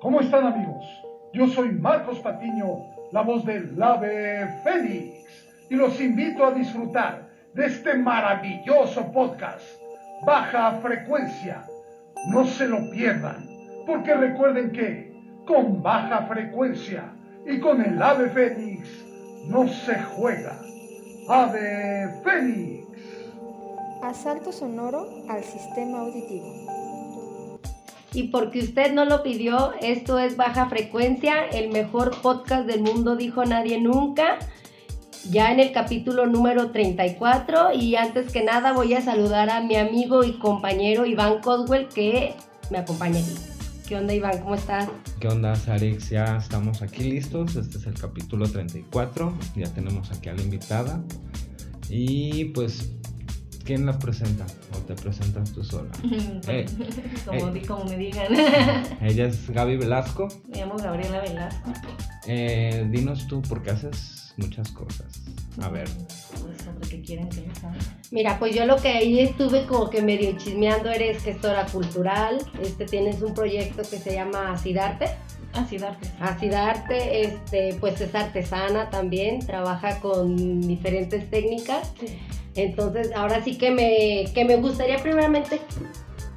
¿Cómo están amigos? Yo soy Marcos Patiño, la voz del Ave Fénix, y los invito a disfrutar de este maravilloso podcast, Baja Frecuencia. No se lo pierdan, porque recuerden que con baja frecuencia y con el Ave Fénix no se juega. Ave Fénix. Asalto sonoro al sistema auditivo. Y porque usted no lo pidió, esto es Baja Frecuencia, el mejor podcast del mundo, dijo nadie nunca. Ya en el capítulo número 34 y antes que nada voy a saludar a mi amigo y compañero Iván Coswell que me acompaña aquí. ¿Qué onda Iván? ¿Cómo estás? ¿Qué onda, Sarix? Ya estamos aquí listos. Este es el capítulo 34. Ya tenemos aquí a la invitada. Y pues, ¿quién la presenta? ¿O te presentas tú sola? Como, di- como me digan. Ella es Gaby Velasco. me llamo Gabriela Velasco. Eh, dinos tú, porque haces muchas cosas. A ver. Pues sobre qué quieren que les hable. Mira, pues yo lo que ahí estuve como que medio chismeando, eres gestora cultural, este tienes un proyecto que se llama Acidarte. Así darte. Acidarte, este, pues es artesana también, trabaja con diferentes técnicas. Sí. Entonces, ahora sí que me, que me gustaría primeramente,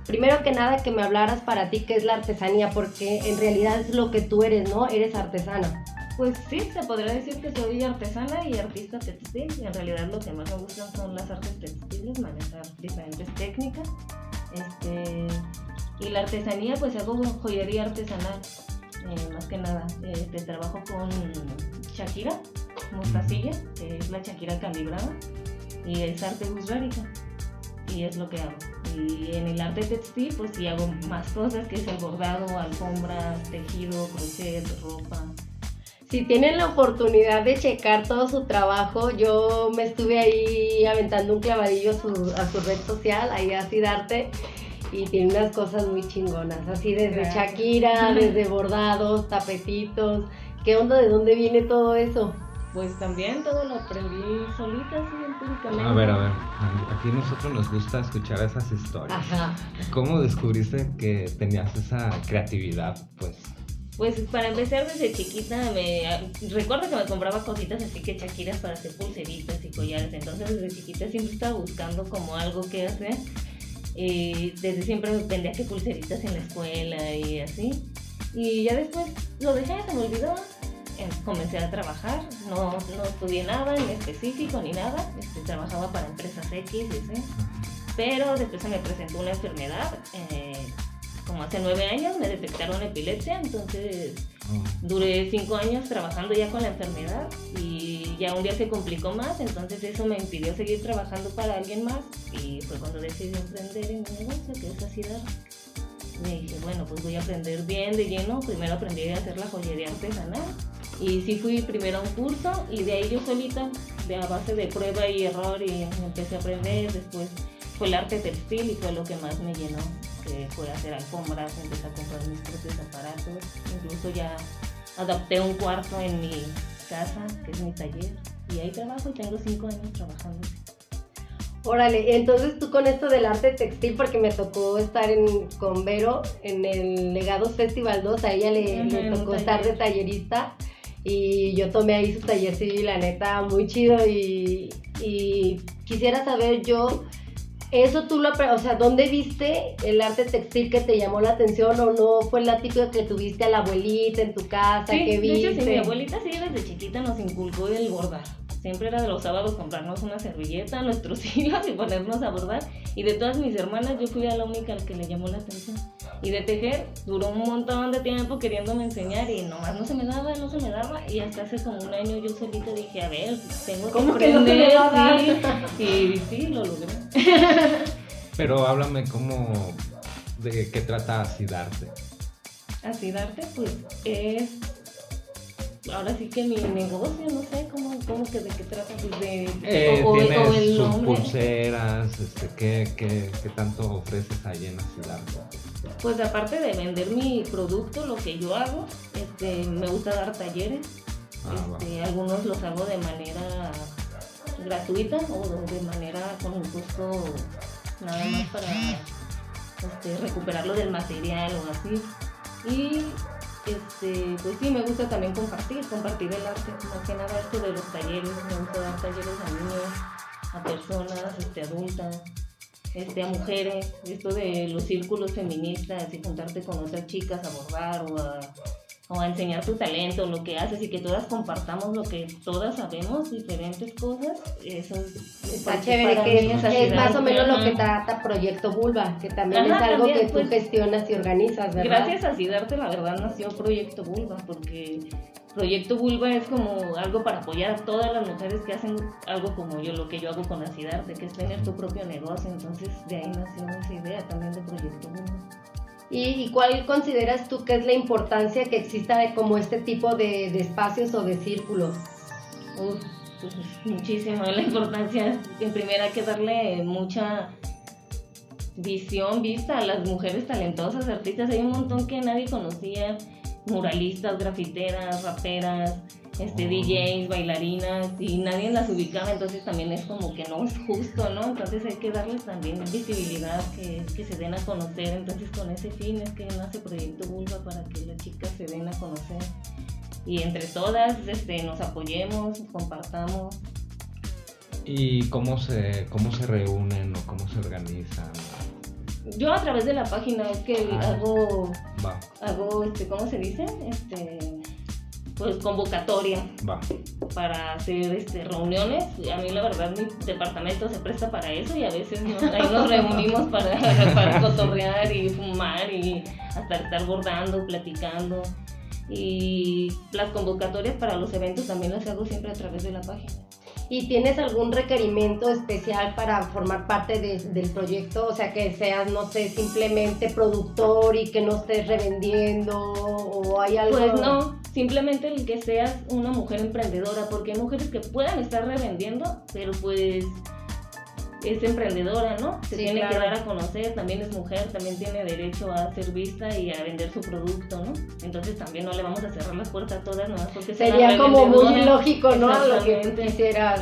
primero que nada, que me hablaras para ti qué es la artesanía, porque en realidad es lo que tú eres, ¿no? Eres artesana. Pues sí, se podría decir que soy artesana y artista textil. En realidad lo que más me gustan son las artes textiles, manejar diferentes técnicas. Este, y la artesanía, pues hago joyería artesanal. eh, más que nada, este, trabajo con Shakira, mostacilla, que es la Shakira calibrada, y es arte gusrárica, y es lo que hago. Y en el arte textil, pues sí hago más cosas, que es el bordado, alfombras, tejido, crochet, ropa. Si tienen la oportunidad de checar todo su trabajo, yo me estuve ahí aventando un clavadillo a su, a su red social, ahí a Acidarte, y tiene unas cosas muy chingonas, así desde Gracias. Shakira, desde bordados, tapetitos. ¿Qué onda? ¿De dónde viene todo eso? Pues también todo lo aprendí solita, así empíricamente. A ver, a ver. Aquí a nosotros nos gusta escuchar esas historias. Ajá. ¿Cómo descubriste que tenías esa creatividad? Pues. Pues para empezar desde chiquita, me recuerdo que me compraba cositas así que chaquiras para hacer pulseritas y collares. Entonces desde chiquita siempre estaba buscando como algo que hacer. Y desde siempre vendía que pulseritas en la escuela y así. Y ya después lo dejé, se me olvidó. Eh, Comencé a trabajar, no, no estudié nada en específico ni nada. Este, trabajaba para empresas X y. Pero después se me presentó una enfermedad. eh, como hace nueve años me detectaron epilepsia, entonces oh, duré cinco años trabajando ya con la enfermedad y ya un día se complicó más, entonces eso me impidió seguir trabajando para alguien más y fue cuando decidí emprender en mi negocio, que es así dar. Me dije, bueno, pues voy a aprender bien de lleno. Primero aprendí a hacer la joyería artesanal y sí fui primero a un curso y de ahí yo solita, de a base de prueba y error y empecé a aprender. Después fue el arte textil y fue lo que más me llenó, que fue hacer alfombras, empecé a comprar mis propios aparatos, incluso ya adapté un cuarto en mi casa, que es mi taller, y ahí trabajo y tengo cinco años trabajando. Órale, entonces tú con esto del arte textil, porque me tocó estar en, con Vero en el Legados Festival 2, a ella le, tocó estar de taller. tallerista y yo tomé ahí su taller, sí, la neta, muy chido y, y quisiera saber yo, eso tú lo, o sea, ¿dónde viste el arte textil que te llamó la atención o no fue la típica que tuviste a la abuelita en tu casa, Sí, que de viste? hecho, sí, mi abuelita sí desde chiquita nos inculcó el bordar. Siempre era de los sábados comprarnos una servilleta, nuestros hilos y ponernos a bordar. Y de todas mis hermanas, yo fui a la única al que le llamó la atención. Y de tejer, duró un montón de tiempo queriéndome enseñar y nomás no se me daba, no se me daba. Y hasta hace como un año yo solita dije, a ver, tengo que ¿Cómo que no aprender. sí. Y sí, lo logré. Pero háblame cómo. de qué trata así darte. Así darte, pues es. Ahora sí que mi negocio, no sé cómo, cómo que de qué trata, pues de. Eh, o, o- tienes o el sus nombre. pulseras, este, ¿qué, qué, qué tanto ofreces ahí en así darte? Pues aparte de vender mi producto, lo que yo hago, este, me gusta dar talleres. Ah. Este, algunos los hago de manera gratuita o de manera con un costo nada más para este, recuperarlo del material o así. Y este, pues sí, me gusta también compartir, compartir el arte, más que nada esto de los talleres, me gusta dar talleres a niños, a personas, este, adultas, este, a mujeres, esto de los círculos feministas y juntarte con otras chicas a bordar o a o a enseñar tu talento, lo que haces y que todas compartamos lo que todas sabemos, diferentes cosas, eso es, Está chévere, que es, más o menos lo que trata Proyecto Vulva, que también es algo que tú pues, gestionas y organizas, ¿verdad? Gracias a Sidarte, la verdad, nació Proyecto Vulva, porque Proyecto Vulva es como algo para apoyar a todas las mujeres que hacen algo como yo, lo que yo hago con Acidarte, que es tener tu propio negocio, entonces de ahí nació esa idea también de Proyecto Vulva. ¿Y, cuál consideras tú que es la importancia que exista de como este tipo de, espacios o de círculos? Uf, pues muchísimo la importancia. En primera hay que darle mucha visión, vista a las mujeres talentosas, artistas. Hay un montón que nadie conocía, muralistas, grafiteras, raperas, este, DJs, bailarinas, y nadie las ubicaba, entonces también es como que no es justo, ¿no? Entonces hay que darles también visibilidad, que, que se den a conocer, entonces con ese fin es que nace Proyecto Vulva para que las chicas se den a conocer y entre todas este, nos apoyemos, compartamos. ¿Y cómo se, cómo se reúnen o cómo se organizan? Yo a través de la página es que ah, hago, hago este, ¿cómo se dice? Este, pues convocatoria para hacer este, reuniones. A mí la verdad mi departamento se presta para eso y a veces ahí nos reunimos para, para cotorrear y fumar y hasta estar bordando, platicando. Y las convocatorias para los eventos también las hago siempre a través de la página. ¿Y tienes algún requerimiento especial para formar parte del proyecto? O sea, que seas, no sé, simplemente productor y que no estés revendiendo o hay algo... Pues no, simplemente el que seas una mujer emprendedora, porque hay mujeres que puedan estar revendiendo, pero pues es emprendedora, ¿no? Se tiene que dar a conocer, también es mujer, también tiene derecho a ser vista y a vender su producto, ¿no? Entonces también no le vamos a cerrar las puertas a todas nomás porque sería como muy lógico, ¿no? Lo que quisieras.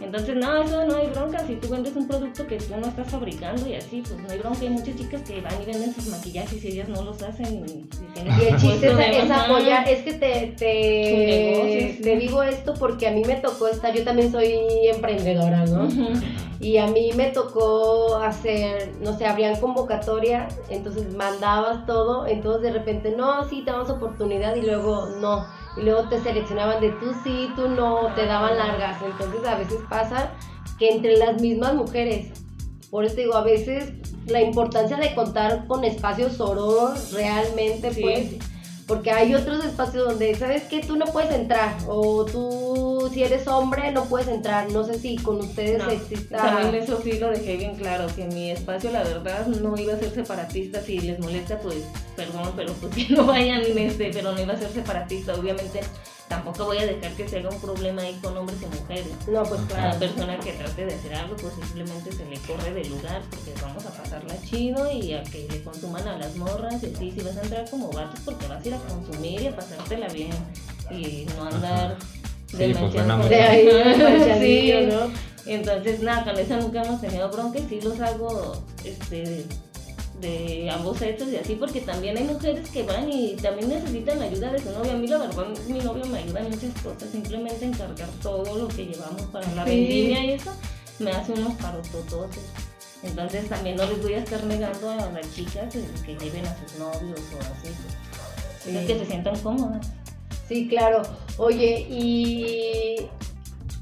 Entonces, no, eso no hay bronca. Si tú vendes un producto que tú no estás fabricando y así, pues no hay bronca. Hay muchas chicas que van y venden sus maquillajes y ellas no los hacen. Y, el chiste es, apoyar, es que te, te, te digo esto porque a mí me tocó estar, yo también soy emprendedora, ¿no? Y a mí me tocó hacer, no sé, abrían convocatoria, entonces mandabas todo, entonces de repente, no, sí, te damos oportunidad y luego no. Y luego te seleccionaban de tú sí, tú no, te daban largas. Entonces a veces pasa que entre las mismas mujeres, por eso digo, a veces la importancia de contar con espacios soros realmente, pues porque hay otros espacios donde, ¿sabes qué? Tú no puedes entrar. O tú, si eres hombre, no puedes entrar. No sé si con ustedes exista. También eso sí lo dejé bien claro, que mi espacio, la verdad, no iba a ser separatista. Si les molesta, pues, perdón, pero pues que no vayan, este, pero no iba a ser separatista. Obviamente tampoco voy a dejar que se haga un problema ahí con hombres y mujeres. No, pues claro. A la persona que trate de hacer algo, pues simplemente se le corre del lugar porque vamos a pasarla chido y a que le consuman a las morras. Y así, si vas a entrar como vatos, porque vas a ir a consumir y a pasártela bien y no andar sí, pues, de ahí, sí, ¿no? Entonces, nada, con esa nunca hemos tenido bronca y sí los hago, este de ambos sexos y así, porque también hay mujeres que van y también necesitan ayuda de su novia. A mí la verdad, mi novio me ayuda en muchas cosas, simplemente encargar todo lo que llevamos para la vendimia y eso, me hace unos parotototes. Entonces también no les voy a estar negando a las chicas que lleven a sus novios o así, que se sientan cómodas. Sí, claro. Oye, y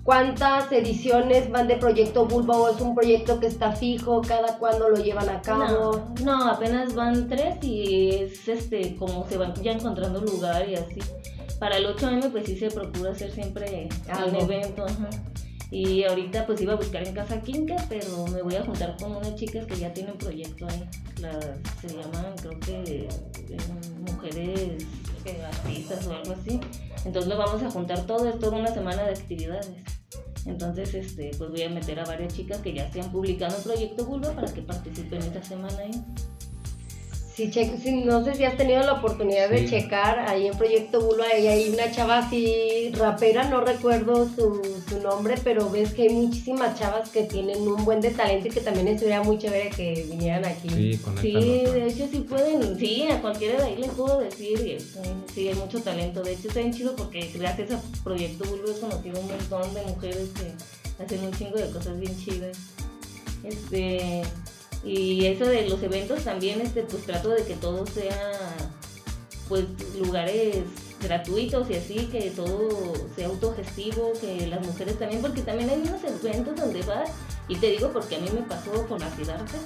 ¿Cuántas ediciones van de Proyecto Bulba o es un proyecto que está fijo? ¿Cada cuándo lo llevan a cabo? No, apenas van tres y es este como se van ya encontrando lugar y así. Para el 8M pues sí se procura hacer siempre un evento. Y ahorita pues iba a buscar en Casa Quinca, pero me voy a juntar con unas chicas que ya tienen proyecto ahí. se llaman creo que eh, mujeres artistas o algo así. Entonces lo vamos a juntar todo, es toda una semana de actividades. Entonces, este, pues voy a meter a varias chicas que ya se han publicado en Proyecto Bulba para que participen esta semana ahí. Si che- si- no sé si has tenido la oportunidad de checar ahí en Proyecto Bulo, ahí hay una chava así rapera, no recuerdo su, su nombre, pero ves que hay muchísimas chavas que tienen un buen de talento y que también estuviera muy chévere que vinieran aquí. Sí, Sí, de hecho sí pueden, sí, a cualquiera de ahí les puedo decir, sí, hay mucho talento. De hecho está bien chido porque gracias a Proyecto Bulbo he conocido un montón de mujeres que hacen un chingo de cosas bien chidas. Este, y eso de los eventos también, este, pues trato de que todo sea, pues, lugares gratuitos y así, que todo sea autogestivo, que las mujeres también, porque también hay unos eventos donde vas, y te digo porque a mí me pasó con la Siddhartha,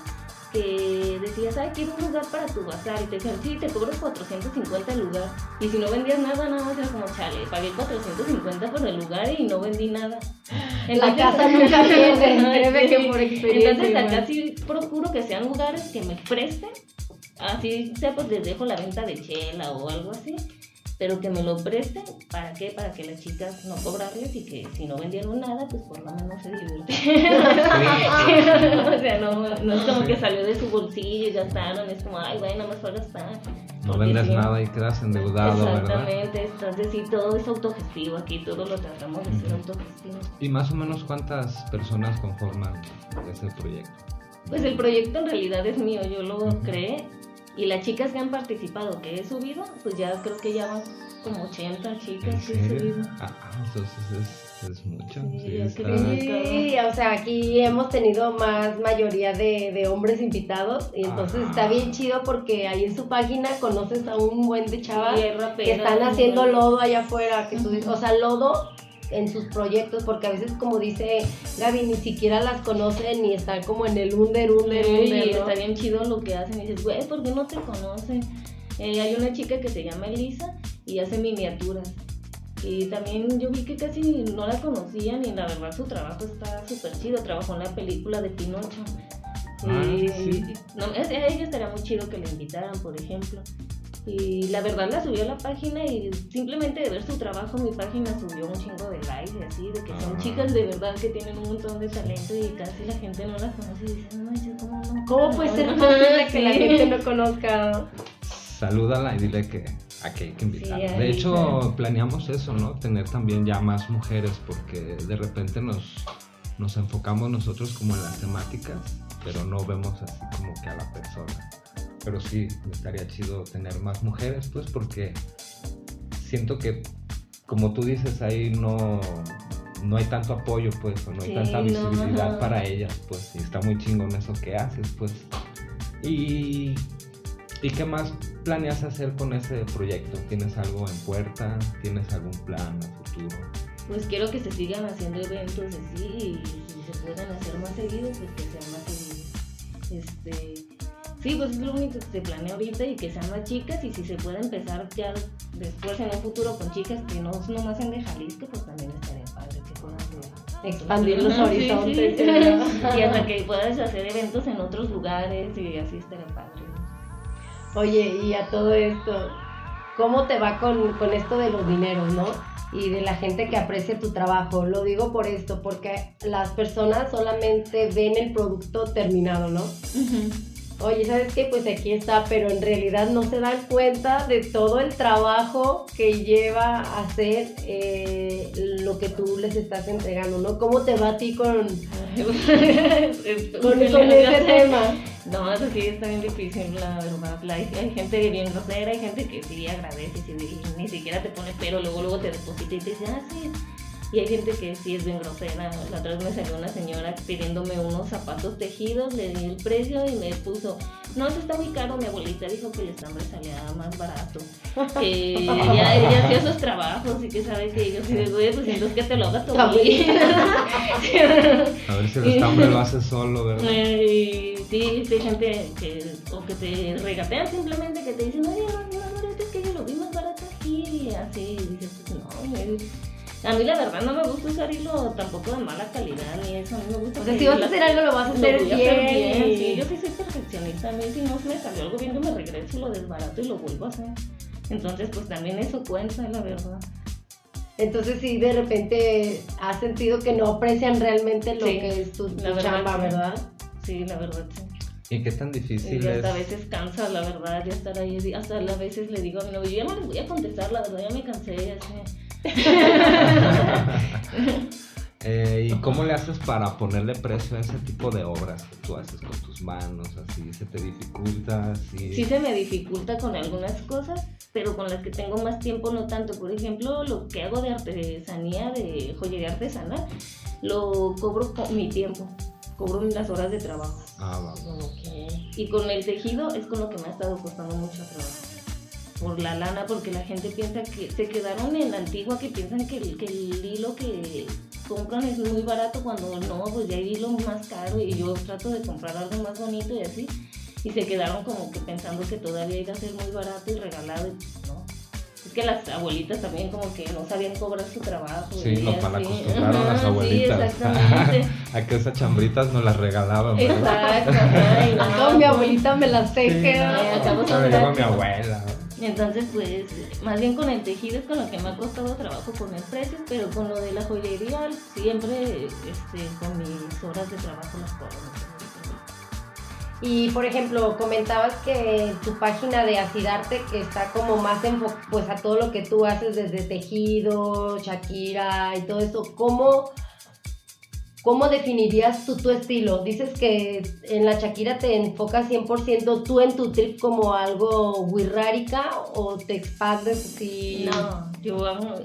que decías, ay, quiero un lugar para tu bazar, y te decían, sí, te cobro 450 el lugar, y si no vendías nada, nada más era como, chale, pagué 450 por el lugar y no vendí nada. La casa nunca créeme sí. que por experiencia. Entonces acá sí procuro que sean lugares que me presten, así sea pues les dejo la venta de chela o algo así, pero que me lo presten, ¿para qué? Para que las chicas no cobrarles y que si no vendieron nada, pues por lo menos se divirtieron. o sea, no, no es como que salió de su bolsillo y gastaron, es como, ay, güey, nada más fue a gastar. No vendes sí. nada y quedas endeudado, ¿verdad? Exactamente, entonces sí, todo es autogestivo aquí, todo lo tratamos de ser autogestivo. ¿Y más o menos cuántas personas conforman ese proyecto? Pues el proyecto en realidad es mío, yo lo creé y las chicas que han participado, que he subido, pues ya creo que ya van como 80 chicas ¿En que he subido. Ah, ah, entonces es, es mucho. Sí, Sí, es que está- Sí, o sea, aquí hemos tenido más mayoría de, de hombres invitados y entonces Ajá. está bien chido porque ahí en su página conoces a un buen de chavas que están haciendo lodo allá afuera, que Ujú. dices, o sea, lodo en sus proyectos, porque a veces como dice Gaby, ni siquiera las conocen ni están como en el under, under, Sí, under, y ¿no? está bien chido lo que hacen. Y dices, güey, ¿por qué no te conocen? Eh, hay una chica que se llama Elisa y hace miniaturas. Y también yo vi que casi no la conocían y la verdad su trabajo está súper chido. Trabajó en la película de Pinocho. Ah, y, sí. no, es- a ella estaría muy chido que la invitaran, por ejemplo. Y la verdad la subió a la página y simplemente de ver su trabajo mi página subió un chingo de likes y así, de que son chicas de verdad que tienen un montón de talento y casi la gente no las conoce y dice, no manches, ¿cómo no? ¿Cómo puede ser No, posible que la gente no conozca? Salúdala y dile que aquí hay que invitarla. Sí, de hecho, planeamos eso, ¿no? Tener también ya más mujeres porque de repente nos, nos enfocamos nosotros como en las temáticas, pero no vemos así como que a la persona. Pero sí, estaría chido tener más mujeres, pues porque siento que, como tú dices, ahí no, no hay tanto apoyo, pues, o no hay Sí, tanta visibilidad para ellas, pues, y está muy chingón eso que haces, pues. Y, ¿Y qué más planeas hacer con ese proyecto? ¿Tienes algo en puerta? ¿Tienes algún plan a futuro? Pues quiero que se sigan haciendo eventos así y si se pueden hacer más seguidos, pues que sean más seguidos. Este, sí, pues es lo único que se planea ahorita y que sean más chicas y si se puede empezar ya después en un futuro con chicas que no nomás sean de Jalisco, pues también estaría padre que puedan Expandir los sí, horizontes. y hasta que puedas hacer eventos en otros lugares y así estaría padre. Oye, y a todo esto, ¿cómo te va con, con esto de los dineros, no? Y de la gente que aprecia tu trabajo. Lo digo por esto, porque las personas solamente ven el producto terminado, ¿no? Oye, ¿sabes qué? Pues aquí está, pero en realidad no se dan cuenta de todo el trabajo que lleva a hacer eh, lo que tú les estás entregando, ¿no? ¿Cómo te va a ti con, con, con ese tema? No, eso sí está bien difícil, la verdad. La- hay, hay gente bien grosera, hay gente que sí agradece, y ni siquiera te pone pero, luego luego te deposita y te dice, ah, sí. Y hay gente que sí es bien grosera. La otra vez me salió una señora pidiéndome unos zapatos tejidos, le di el precio y me puso, no, eso está muy caro, mi abuelita dijo que el estambre salía más barato. Que ella, ella hacía esos trabajos y que sabe que yo soy de güey, pues entonces que te lo haga tu Tu abuelita. A ver si el estambre lo hace solo, ¿verdad? Eh, sí, sí, hay gente que, o que te regatean simplemente, que te dicen, oye, no, no, no, es que yo lo vi más barato aquí, y así, y dices, pues no, a mí la verdad no me gusta usar hilo tampoco de mala calidad, ni eso, a mí me gusta O sea, que si vas a hacer algo, lo vas a lo hacer voy a hacer bien. y- sí, yo sí soy perfeccionista, a mí si no me salió algo bien, yo me regreso y lo desbarato y lo vuelvo a hacer. Entonces, pues también eso cuenta, la verdad. Entonces sí, de repente has sentido que no aprecian realmente lo Sí, que es tu, tu la verdad, chamba, sí. ¿verdad? Sí, la verdad, sí. ¿Y qué tan Y difícil hasta a es? veces cansa, la verdad, ya estar ahí. Hasta a veces le digo a mi novio, ya no les voy a contestar, la verdad, ya me cansé. Eh, ¿Y cómo le haces para ponerle precio a ese tipo de obras que tú haces con tus manos? Así, ¿se te dificulta? Sí. Sí se me dificulta con algunas cosas, pero con las que tengo más tiempo no tanto. Por ejemplo, lo que hago de artesanía, de joyería artesanal, lo cobro con mi tiempo, cobro las horas de trabajo. Ah, va. Y con el tejido es con lo que me ha estado costando mucho trabajo. Por la lana, porque la gente piensa que se quedaron en la antigua que piensan que el, que el hilo que compran es muy barato cuando no, pues ya hay hilo más caro y yo trato de comprar algo más bonito y así. Y se quedaron como que pensando que todavía iba a ser muy barato y regalado y pues no. Es que las abuelitas también como que no sabían cobrar su trabajo. Sí, así. malacostumbraron las abuelitas. Sí, exactamente. a que esas chambritas nos las regalaban, ¿verdad? Exacto. ajá, y Acá no, mi pues, abuelita me las teje. Sí, de lleva ver. mi abuela. Entonces, pues, más bien con el tejido es con lo que me ha costado trabajo poner precios, pero con lo de la joyería siempre este, con mis horas de trabajo las cobro. Y por ejemplo, comentabas que tu página de Acidarte que está como más enfocada pues a todo lo que tú haces desde tejido, Shakira y todo eso. ¿Cómo, cómo definirías tú tu estilo? Dices que en la Shakira te enfocas 100% tú en tu trip como algo wirrárica o te expandes así. No, yo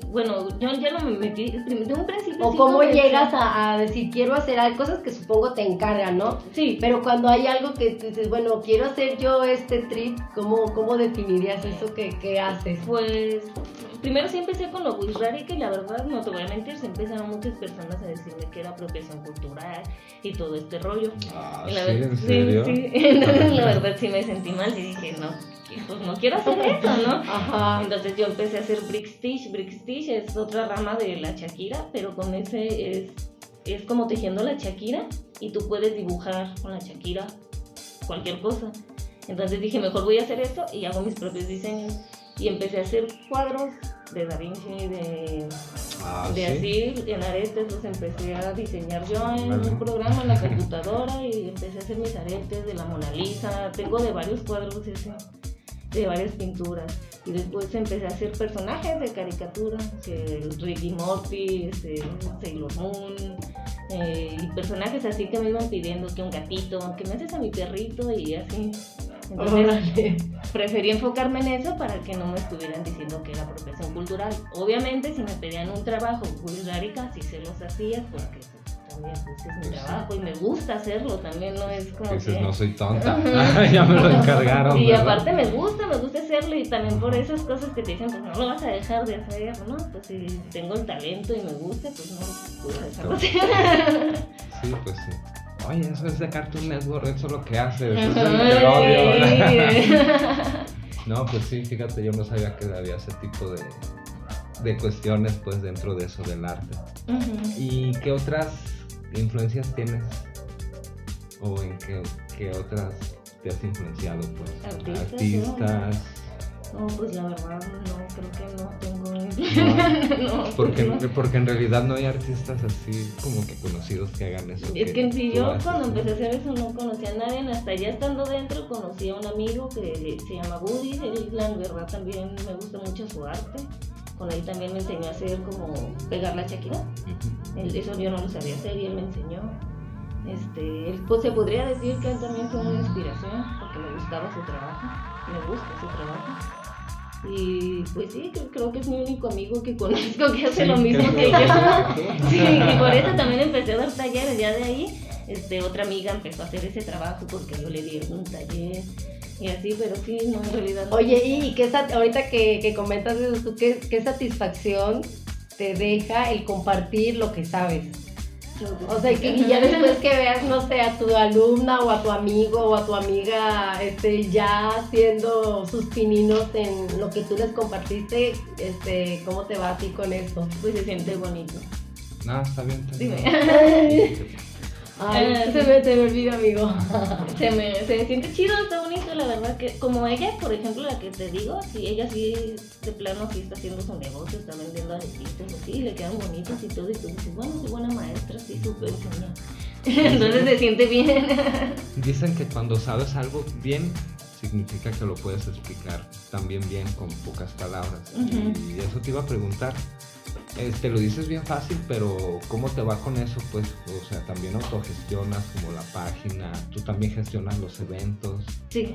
bueno, yo ya no me metí, de un principio O cómo llegas a, a decir quiero hacer hay cosas que supongo te encargan, ¿no? Sí, Pero cuando hay algo que dices, bueno, quiero hacer yo este trip, ¿cómo, cómo definirías eso que, que haces? Pues primero sí empecé con lo Wishrárica y la verdad, no te voy a mentir, se empezaron muchas personas a decirme que era apropiación cultural y todo este rollo. Ah, la ¿sí? ¿En sí, serio? sí. Entonces la verdad sí me sentí mal y dije, no, pues no quiero hacer eso, ¿no? Ajá. Entonces yo empecé a hacer Brick Stitch. Brick Stitch es otra rama de la Shakira, pero con ese es, es como tejiendo la Shakira y tú puedes dibujar con la Shakira cualquier cosa. Entonces dije, mejor voy a hacer esto y hago mis propios diseños. Y empecé a hacer cuadros de Da Vinci, de, Ah, de ¿sí? así, en aretes, los empecé a diseñar yo en Vale. un programa, en la computadora, y empecé a hacer mis aretes de la Mona Lisa. Tengo de varios cuadros ese, de varias pinturas. Y después empecé a hacer personajes de caricatura, que el Ricky Morty, este, Sailor Moon, eh, y personajes así que me iban pidiendo que un gatito, que me haces a mi perrito y así. Entonces, preferí enfocarme en eso para que no me estuvieran diciendo que era apropiación cultural. Obviamente, si me pedían un trabajo culturárica, sí se los hacía, porque pues, también pues, es mi trabajo y me gusta hacerlo. También no es como Dices, que. no soy tonta. ya me lo encargaron. Y ¿verdad? aparte me gusta, me gusta hacerlo y también por esas cosas que te dicen, pues no lo vas a dejar de hacer, ¿no? Pues si tengo el talento y me gusta, pues no puedo dejarlo. Sí, pues sí. Oye, eso es de Cartoon Network, eso es lo que haces. Eso es el. Ay, No, pues sí, fíjate, yo no sabía que había ese tipo de, de cuestiones pues dentro de eso del arte. ¿Y qué otras influencias tienes? ¿O en qué, qué otras te has influenciado? Pues Artistas, artistas. No, pues la verdad no, creo que no tengo. No, No, porque, no. porque en realidad no hay artistas así como que conocidos que hagan eso. Es que si tú yo haces, cuando empecé a hacer eso no conocía a nadie, hasta ya estando dentro conocí a un amigo que se llama Woody, él la verdad también me gusta mucho su arte, con él también me enseñó a hacer como pegar la. Él- eso yo no lo sabía hacer y él me enseñó. Este, él, pues se podría decir que él también fue una inspiración porque me gustaba su trabajo, me gusta su trabajo. Y pues sí, creo, que es mi único amigo que conozco que hace Sí, lo mismo que yo. Sí, y por eso también empecé a dar talleres. Ya de ahí, este, otra amiga empezó a hacer ese trabajo porque yo le di un taller y así, pero sí, no, en realidad no. Oye, y qué ahorita que, que comentas eso, ¿tú qué, qué satisfacción te deja el compartir lo que sabes? O sea, que ya después que veas, no sé, a tu alumna o a tu amigo o a tu amiga este, ya haciendo sus pininos en lo que tú les compartiste, este, ¿cómo te va a ti con eso? Pues se siente bonito. No, está bien. está bien. Dime. Ay, Eh, se me, se me olvida, amigo. Se me, se me siente chido, está bonito, la verdad que como ella, por ejemplo, la que te digo, sí, ella sí, de plano, sí está haciendo su negocio, está vendiendo aretitos, así, le quedan bonitos y todo, y tú dices, bueno, soy buena maestra, sí, súper enseña. Entonces se siente bien. Dicen que cuando sabes algo bien, significa que lo puedes explicar también bien con pocas palabras. Y eso te iba a preguntar. Este, lo dices bien fácil, pero ¿cómo te va con eso? Pues, o sea, también autogestionas como la página, tú también gestionas los eventos. Sí.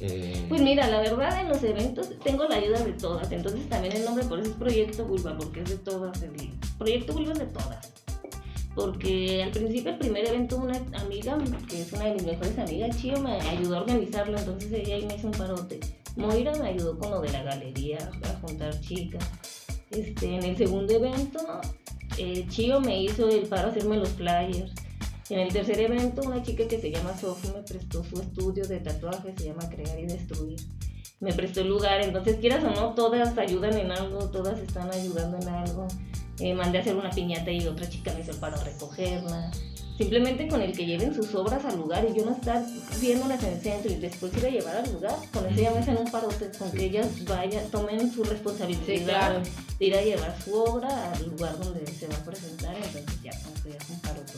eh, Pues mira, la verdad en los eventos tengo la ayuda de todas, entonces también el nombre por eso es Proyecto Vulva, porque es de todas, el Proyecto Vulva es de todas. Porque al principio, el primer evento, una amiga, que es una de mis mejores amigas, Chio, me ayudó a organizarlo, entonces ella ahí me hizo un parote. Moira me ayudó con lo de la galería, a juntar chicas. Este, en el segundo evento, eh, Chio me hizo el paro hacerme los flyers. En el tercer evento, una chica que se llama Sophie me prestó su estudio de tatuajes, se llama Crear y Destruir. Me prestó el lugar, entonces quieras o no, todas ayudan en algo, todas están ayudando en algo. Eh, mandé a hacer una piñata y otra chica me hizo el paro recogerla. Simplemente con el que lleven sus obras al lugar y yo no estar viéndolas en el centro y después ir a llevar al lugar, con eso ya me hacen un parote, con que ellas vayan, tomen su responsabilidad Sí, claro. de ir a llevar su obra al lugar donde se va a presentar, entonces ya con eso ya es un parote.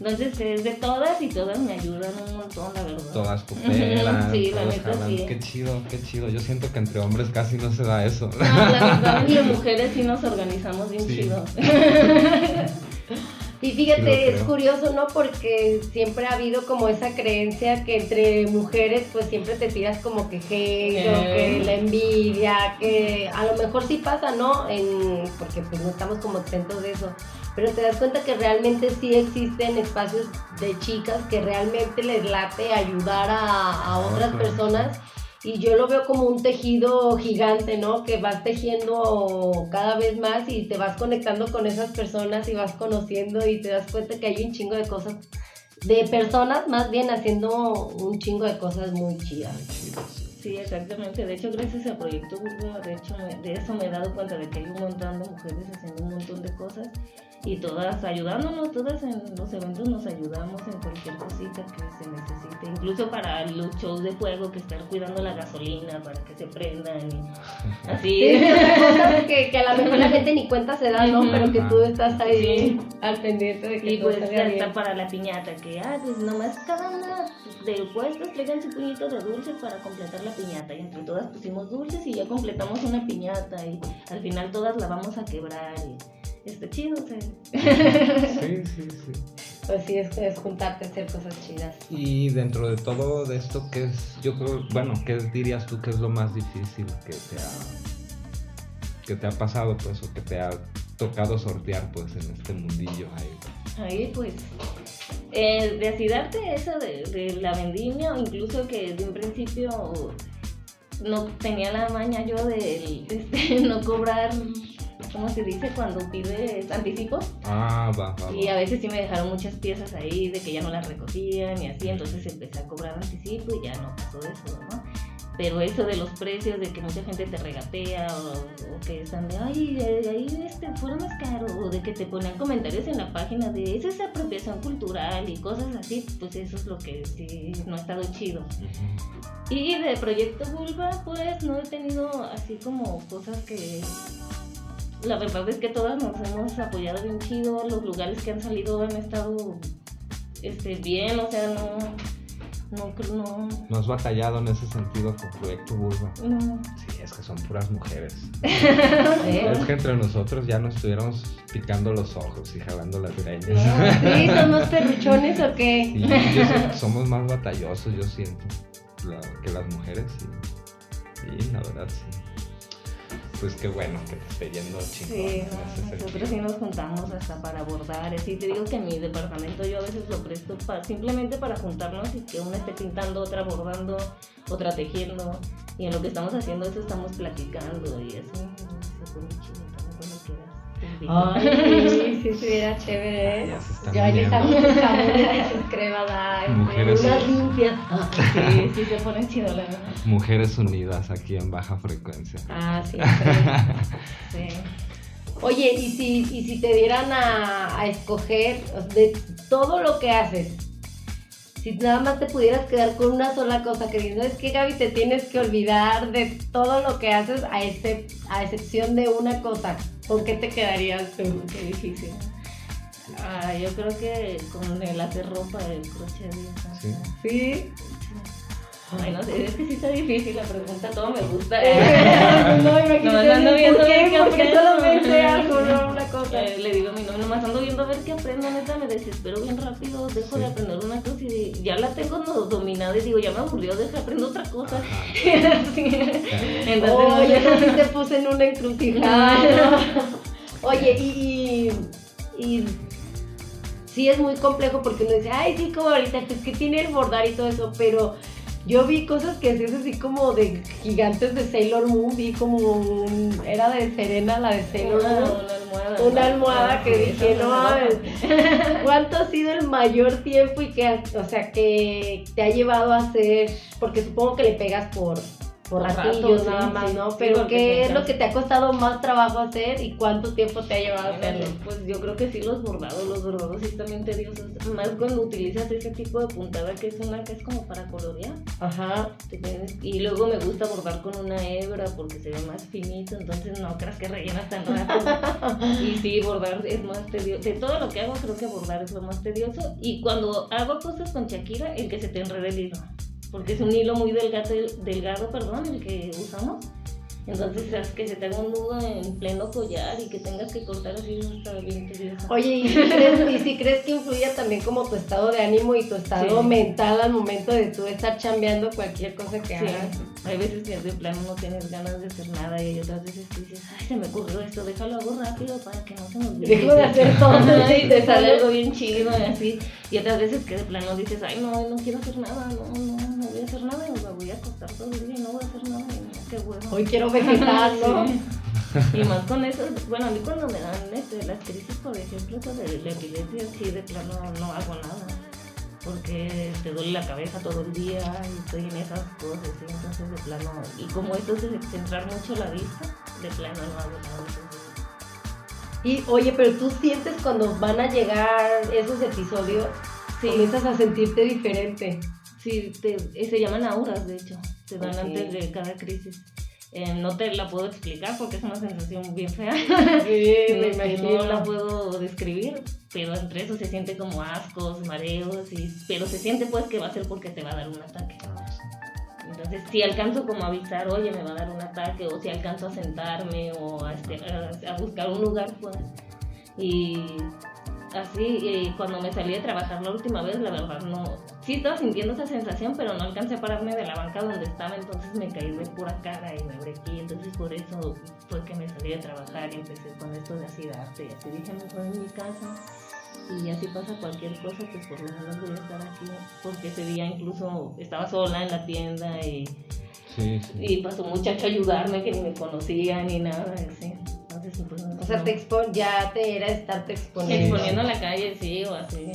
Entonces es de todas y todas me ayudan un montón, la verdad. todas cooperan, Sí, la neta, sí. Qué chido, qué chido. Yo siento que entre hombres casi no se da eso. No, la verdad, entre mujeres sí nos organizamos bien Sí. chido. Y fíjate, es curioso, ¿no? Porque siempre ha habido como esa creencia que entre mujeres pues siempre te tiras como que hate, o que la envidia, que a lo mejor sí pasa, ¿no? En, porque pues no estamos como exentos de eso. Pero te das cuenta que realmente sí existen espacios de chicas que realmente les late ayudar a, a otras Otras. personas y yo lo veo como un tejido gigante, ¿no? Que vas tejiendo cada vez más y te vas conectando con esas personas y vas conociendo y te das cuenta que hay un chingo de cosas, de personas más bien haciendo un chingo de cosas muy chidas. Sí. Exactamente. De hecho, gracias al proyecto Burbuja, de hecho, de eso me he dado cuenta de que hay un montón de mujeres haciendo un montón de cosas y todas ayudándonos, todas en los eventos nos ayudamos en cualquier cosita que se necesite, incluso para los shows de fuego, que estar cuidando la gasolina para que se prendan y así. Sí, son cosas que, que a lo mejor la gente ni cuenta se da, ¿no? Pero que tú estás ahí Sí. al pendiente de que Y todo pues salga bien. está para la piñata, que ah, pues nomás cada una de puestos traigan su puñito de dulces para completar la piñata. Y entre todas pusimos dulces y ya completamos una piñata. Y al final todas la vamos a quebrar. Y está chido, o sea. Sí, sí, sí. Pues sí, es, es juntarte a hacer cosas chidas. Y dentro de todo de esto, ¿qué es, yo creo, bueno, qué dirías tú que es lo más difícil que te ha, que te ha pasado, pues, o que te ha tocado sortear, pues, en este mundillo ahí? Ahí pues, eh, de así darte eso de, de la vendimia, o incluso que de un principio no tenía la maña yo de este, no cobrar, ¿cómo se dice? Cuando pides anticipo. Ah, va, va, Y a veces sí me dejaron muchas piezas ahí de que ya no las recogían y así, entonces empecé a cobrar anticipo y ya no pasó eso, ¿no? Pero eso de los precios, de que mucha gente te regatea o, o que están de, ay, ahí este, fuera más caro, o de que te ponían comentarios en la página de, eso es apropiación cultural y cosas así, pues eso es lo que sí no ha estado chido. Y de Proyecto Vulva, pues no he tenido así como cosas que. La verdad es que todas nos hemos apoyado bien chido. Los lugares que han salido han estado este, bien, o sea, no. No, creo- no. ¿No has batallado en ese sentido con Proyecto Bulba? no. Sí, es que son puras mujeres. ¿Eh? Es que entre nosotros ya nos estuviéramos picando los ojos y jalando las greñas. ¿Sí? ¿Somos perruchones o qué? Sí, yo sé- somos más batallosos, yo siento, la- que las mujeres. Y, y la verdad, sí. Pues qué bueno que te esté yendo chingón. Sí, en no, nosotros sí nos juntamos hasta para abordar. Así te digo que mi departamento yo a veces lo presto para, simplemente para juntarnos y que una esté pintando, otra bordando, otra tejiendo. Y en lo que estamos haciendo eso estamos platicando y eso se pone chido también cuando invito. Ay, sí, sí, estuviera chévere. Ay, ¿eh? ya se están Ya y sus cremas, ay, Mujeres. unas limpias. Sí, sí se pone chido la verdad. Mujeres unidas aquí en baja frecuencia. Ah, sí. Sí. Oye, y si, y si te dieran a, a escoger de todo lo que haces, si nada más te pudieras quedar con una sola cosa que dices, ¿sabes qué, Gaby? Te tienes que olvidar de todo lo que haces a, a excepción de una cosa. ¿Con qué te quedarías tú? Qué difícil. Ah, yo creo que con el hacer ropa, el crochet. Sí. Sí. Ay, no sé, es que sí está difícil la pregunta, todo me gusta. no, imagínate. No, no ando viendo ¿Por qué? qué Porque solamente algo, no, una cosa. Eh, le digo a mi novio, nomás ando viendo a ver qué aprendo, neta, me desespero bien rápido, dejo Sí. de aprender una cosa y ya la tengo no, dominada y digo, ya me aburrió, deja, aprendo otra cosa. Entonces, Oye, no, eso sí te puse en una encrucijada. ¿no? Oye, y, y, y sí es muy complejo porque uno dice, ay, sí, como ahorita, pues que tiene el bordar y todo eso, pero yo vi cosas que hacías así como de gigantes de Sailor Moon, vi como un, era de Serena, la de Sailor una, Moon. una almohada. Una almohada que dije, no me mames. ¿cuánto ha sido el mayor tiempo y que, o sea, que te ha llevado a hacer, porque supongo que le pegas por, por ratillos nada sí, más, ¿no? sí, Pero ¿qué te es lo que te ha costado más trabajo hacer y cuánto tiempo te ha llevado hacerlo? Pues yo creo que sí los bordados, los bordados sí están bien tediosos. Más cuando utilizas ese tipo de puntada que es una que es como para colorear. Ajá. Te Y luego me gusta bordar con una hebra porque se ve más finito, entonces no creas que rellenas tan rápido. y sí, bordar es más tedioso. De todo lo que hago, creo que bordar es lo más tedioso. Y cuando hago cosas con Shakira, el que se te enrede el hilo. Porque es un hilo muy delgado, delgado perdón, el que usamos. Entonces, es que se te haga un nudo en pleno collar y que tengas que cortar así, está bien. Oye, ¿y si, crees, y si crees que influye también como tu estado de ánimo y tu estado Sí. mental al momento de tú estar chambeando cualquier cosa que Sí, hagas? hay veces que de plano no tienes ganas de hacer nada y hay otras veces que dices, ay, se me ocurrió esto, déjalo hago rápido para que no se me olvide. Dejo de hacer todo y te sale algo bien chido y así. Y otras veces que de plano dices, ay, no, no quiero hacer nada, no, no, no voy a hacer nada, y me voy a acostar todo el día y no voy a hacer nada, qué bueno. Hoy quiero Y más con eso, bueno, a mí cuando me dan este, las crisis, por ejemplo, de la epilepsia, sí, de plano no hago nada. Porque te duele la cabeza todo el día y estoy en esas cosas, ¿sí? entonces de plano. Y como esto es de centrar mucho la vista, de plano no hago nada. entonces, Y oye, pero tú sientes cuando van a llegar esos episodios, Sí. comienzas a sentirte diferente. Sí, te, eh, se llaman auras, de hecho, te dan Ok. antes de cada crisis. Eh, no te la puedo explicar porque es una sensación bien fea. Sí, me Este, imagino. no la puedo describir, pero entre eso se siente como ascos, mareos, y, pero se siente pues que va a ser porque te va a dar un ataque. Entonces, si alcanzo como a avisar, oye, me va a dar un ataque, o si alcanzo a sentarme o este, a- a buscar un lugar, pues. Y así, y cuando me salí de trabajar la última vez, la verdad no. Sí estaba sintiendo esa sensación, pero no alcancé a pararme de la banca donde estaba, entonces me caí de pura cara y me brequé. Entonces, por eso fue que me salí de trabajar y empecé con esto de así darte. Y así dije, mejor en mi casa. Y así pasa cualquier cosa, pues por lo menos voy a estar aquí. Porque ese día incluso estaba sola en la tienda y, Sí, sí. y pasó un muchacho a ayudarme que ni me conocía ni nada. Así. O sea, no. te expo- ya te era estarte exponiendo. exponiendo en la calle, sí, o así.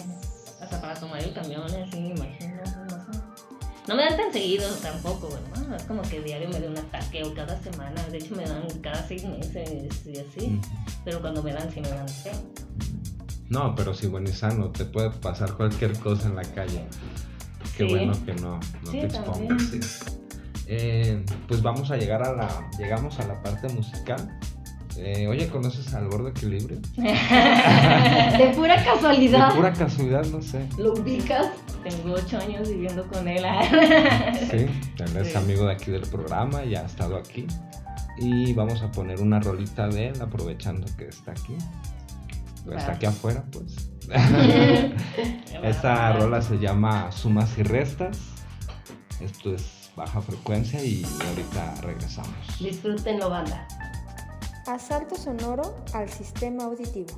Hasta para tomar el camión, así, me imagino. No sé. No me dan tan seguido tampoco, ¿verdad? No es como que diario me da un ataque o cada semana. De hecho, me dan cada seis meses y así. Mm. Pero cuando me dan, sí me dan feo. No, pero si bueno y sano, te puede pasar cualquier cosa en la calle. Qué Sí. bueno que no, no Sí, te expongas. sí. Eh, pues vamos a llegar a la, llegamos a la parte musical. Eh, oye, ¿conoces al gordo equilibrio? De pura De casualidad. pura casualidad, no sé. Lo ubicas. Tengo ocho años viviendo con él. Sí, él es Sí. amigo de aquí del programa, ya ha estado aquí. Y vamos a poner una rolita de él, aprovechando que está aquí. Está Va. aquí afuera, pues. Esta rola se llama Sumas y Restas. Esto es baja frecuencia y ahorita regresamos. Disfrútenlo, banda. Asalto sonoro al sistema auditivo.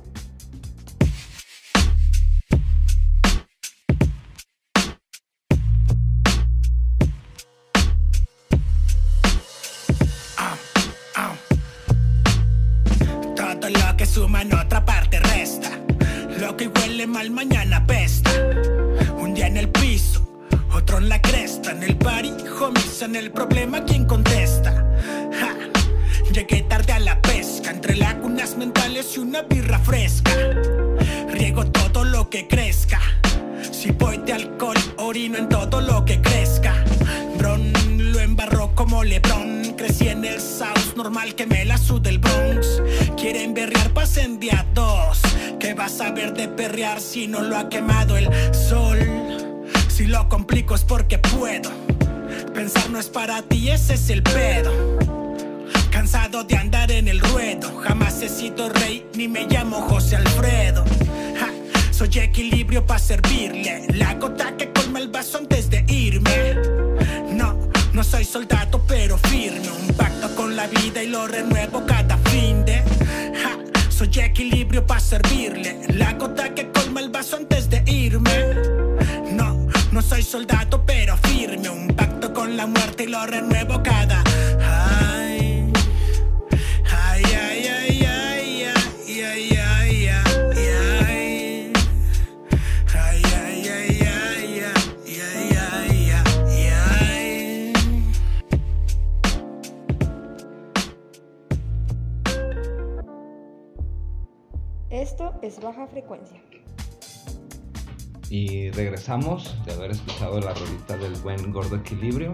Equilibrio.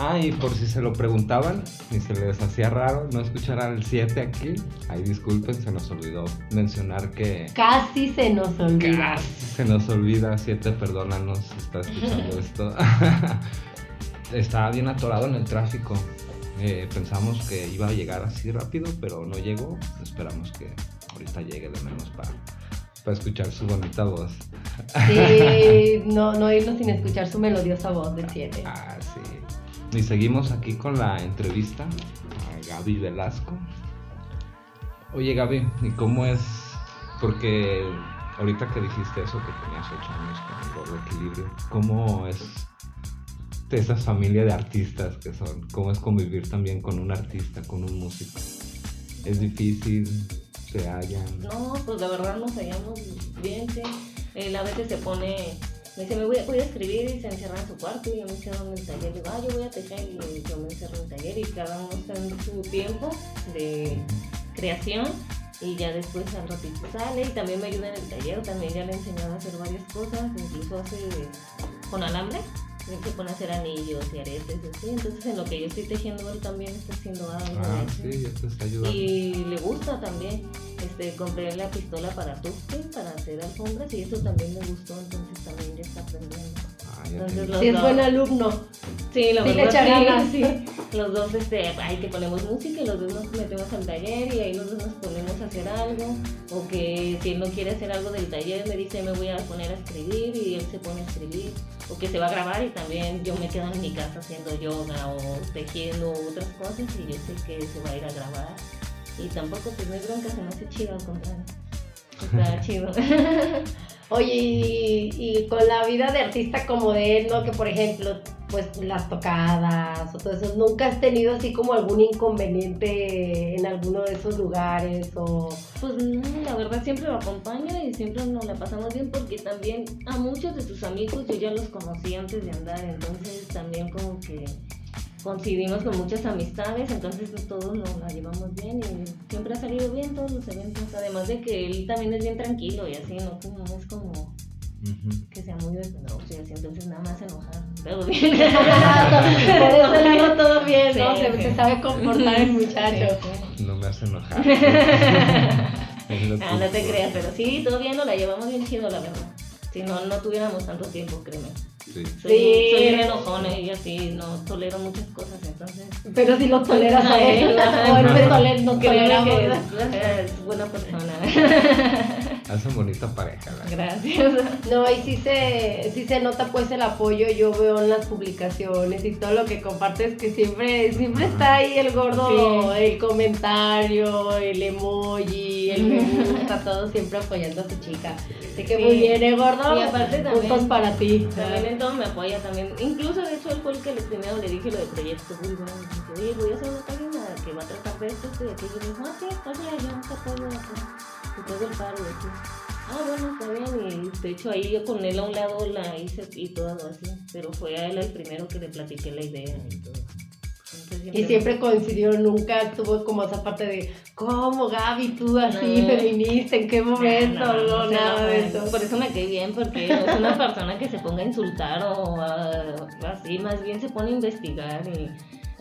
Ah, y por si se lo preguntaban y se les hacía raro no escuchar al 7 aquí, ay disculpen, se nos olvidó mencionar que Casi se nos olvida. casi se nos olvida, 7, perdónanos está escuchando esto. Estaba bien atorado en el tráfico. Eh, pensamos que iba a llegar así rápido, pero no llegó. Esperamos que ahorita llegue de menos para, para escuchar su bonita voz. Sí, no, no irnos sin escuchar su melodiosa voz de 7. Ah, sí. Y seguimos aquí con la entrevista a Gaby Velasco. Oye, Gaby, ¿y cómo es? Porque ahorita que dijiste eso, que tenías 8 años con el gordo equilibrio, ¿cómo es de esa familia de artistas que son? ¿Cómo es convivir también con un artista, con un músico? ¿Es difícil? ¿Se hallan? No, pues la verdad nos hallamos bien, sí. Él a veces se pone, me dice, me voy a, voy a escribir y se encierra en su cuarto y yo me encierro en el taller. Digo, ah, yo voy a tejer y yo me encierro en el taller y cada uno está en su tiempo de creación y ya después al ratito sale y también me ayuda en el taller, también ya le he enseñado a hacer varias cosas, incluso hace con alambre. Él se pone a hacer anillos y aretes y así. Entonces, en lo que yo estoy tejiendo, él también está haciendo algo. Ah, de eso. sí, te está ayudando. Y le gusta también. Este, compré la pistola para tufting, para hacer alfombras y eso también le gustó, entonces también ya está aprendiendo. Ah, ya Entonces, te- los Si es dos- buen alumno. Sí, la Sí, le ganas. Los dos, este, ay, que ponemos música y los dos nos metemos al taller y ahí los dos nos ponemos a hacer algo. O que si él no quiere hacer algo del taller, me dice, me voy a poner a escribir y él se pone a escribir. O que se va a grabar y también yo me quedo en mi casa haciendo yoga o tejiendo otras cosas y yo sé que se va a ir a grabar. Y tampoco, pues no hay bronca, se me hace chido al contrario. Está chido. Oye, y, y con la vida de artista como de él, ¿no? Que por ejemplo, pues las tocadas o todo eso, ¿nunca has tenido así como algún inconveniente en alguno de esos lugares o... Pues no, la verdad siempre lo acompaña y siempre nos la pasamos bien porque también a muchos de sus amigos yo ya los conocí antes de andar, entonces también como que coincidimos con muchas amistades, entonces pues, todos nos la llevamos bien y siempre ha salido bien todos los eventos, además de que él también es bien tranquilo y así, no, Como- no es como que sea muy desmadroso y así, entonces nada más enojar, pero bien. Todo bien, ¿no? Sí, se, sí. se sabe comportar el muchacho. Sí, sí. No me hace enojar. Ah, no te creas, pero sí, todo bien, nos la llevamos bien chido, la verdad. Si no, no tuviéramos tanto tiempo, créeme. Sí. Soy, Sí. soy bien enojona y así, no tolero muchas cosas, entonces. Pero si lo toleras a él, Ajá. o él me tolera, nos Créeme toleramos. que es buena persona. Hacen bonita pareja, la Gracias. No, y sí se, sí se nota pues el apoyo, yo veo en las publicaciones y todo lo que compartes que siempre, siempre está ahí el gordo, Sí. el comentario, el emoji, el me gusta, todo siempre apoyando a su chica. Así que Sí. muy bien, ¿eh, gordo? Y aparte también- Puntos para ti. También en todo me apoya también. Incluso de hecho él fue el que le primero le dije lo de Proyecto Bulbo. Dije, oye, voy a hacer una página que va a tratar de esto, esto y aquello. Y me dijo, ah, sí, está bien, yo te apoyo acá. Y todo el paro así. Ah, bueno, está bien. Y de hecho ahí yo con él a un lado la hice y todo así. Pero fue a él el primero que le platiqué la idea y todo. Entonces, Y siempre coincidió, nunca tuvo como esa parte de, ¿cómo Gaby tú así, No. feminista? ¿En qué momento? No, se nada de enoja. eso. Por eso me cae bien, porque no es una persona que se ponga a insultar o a- así, más bien se pone a investigar y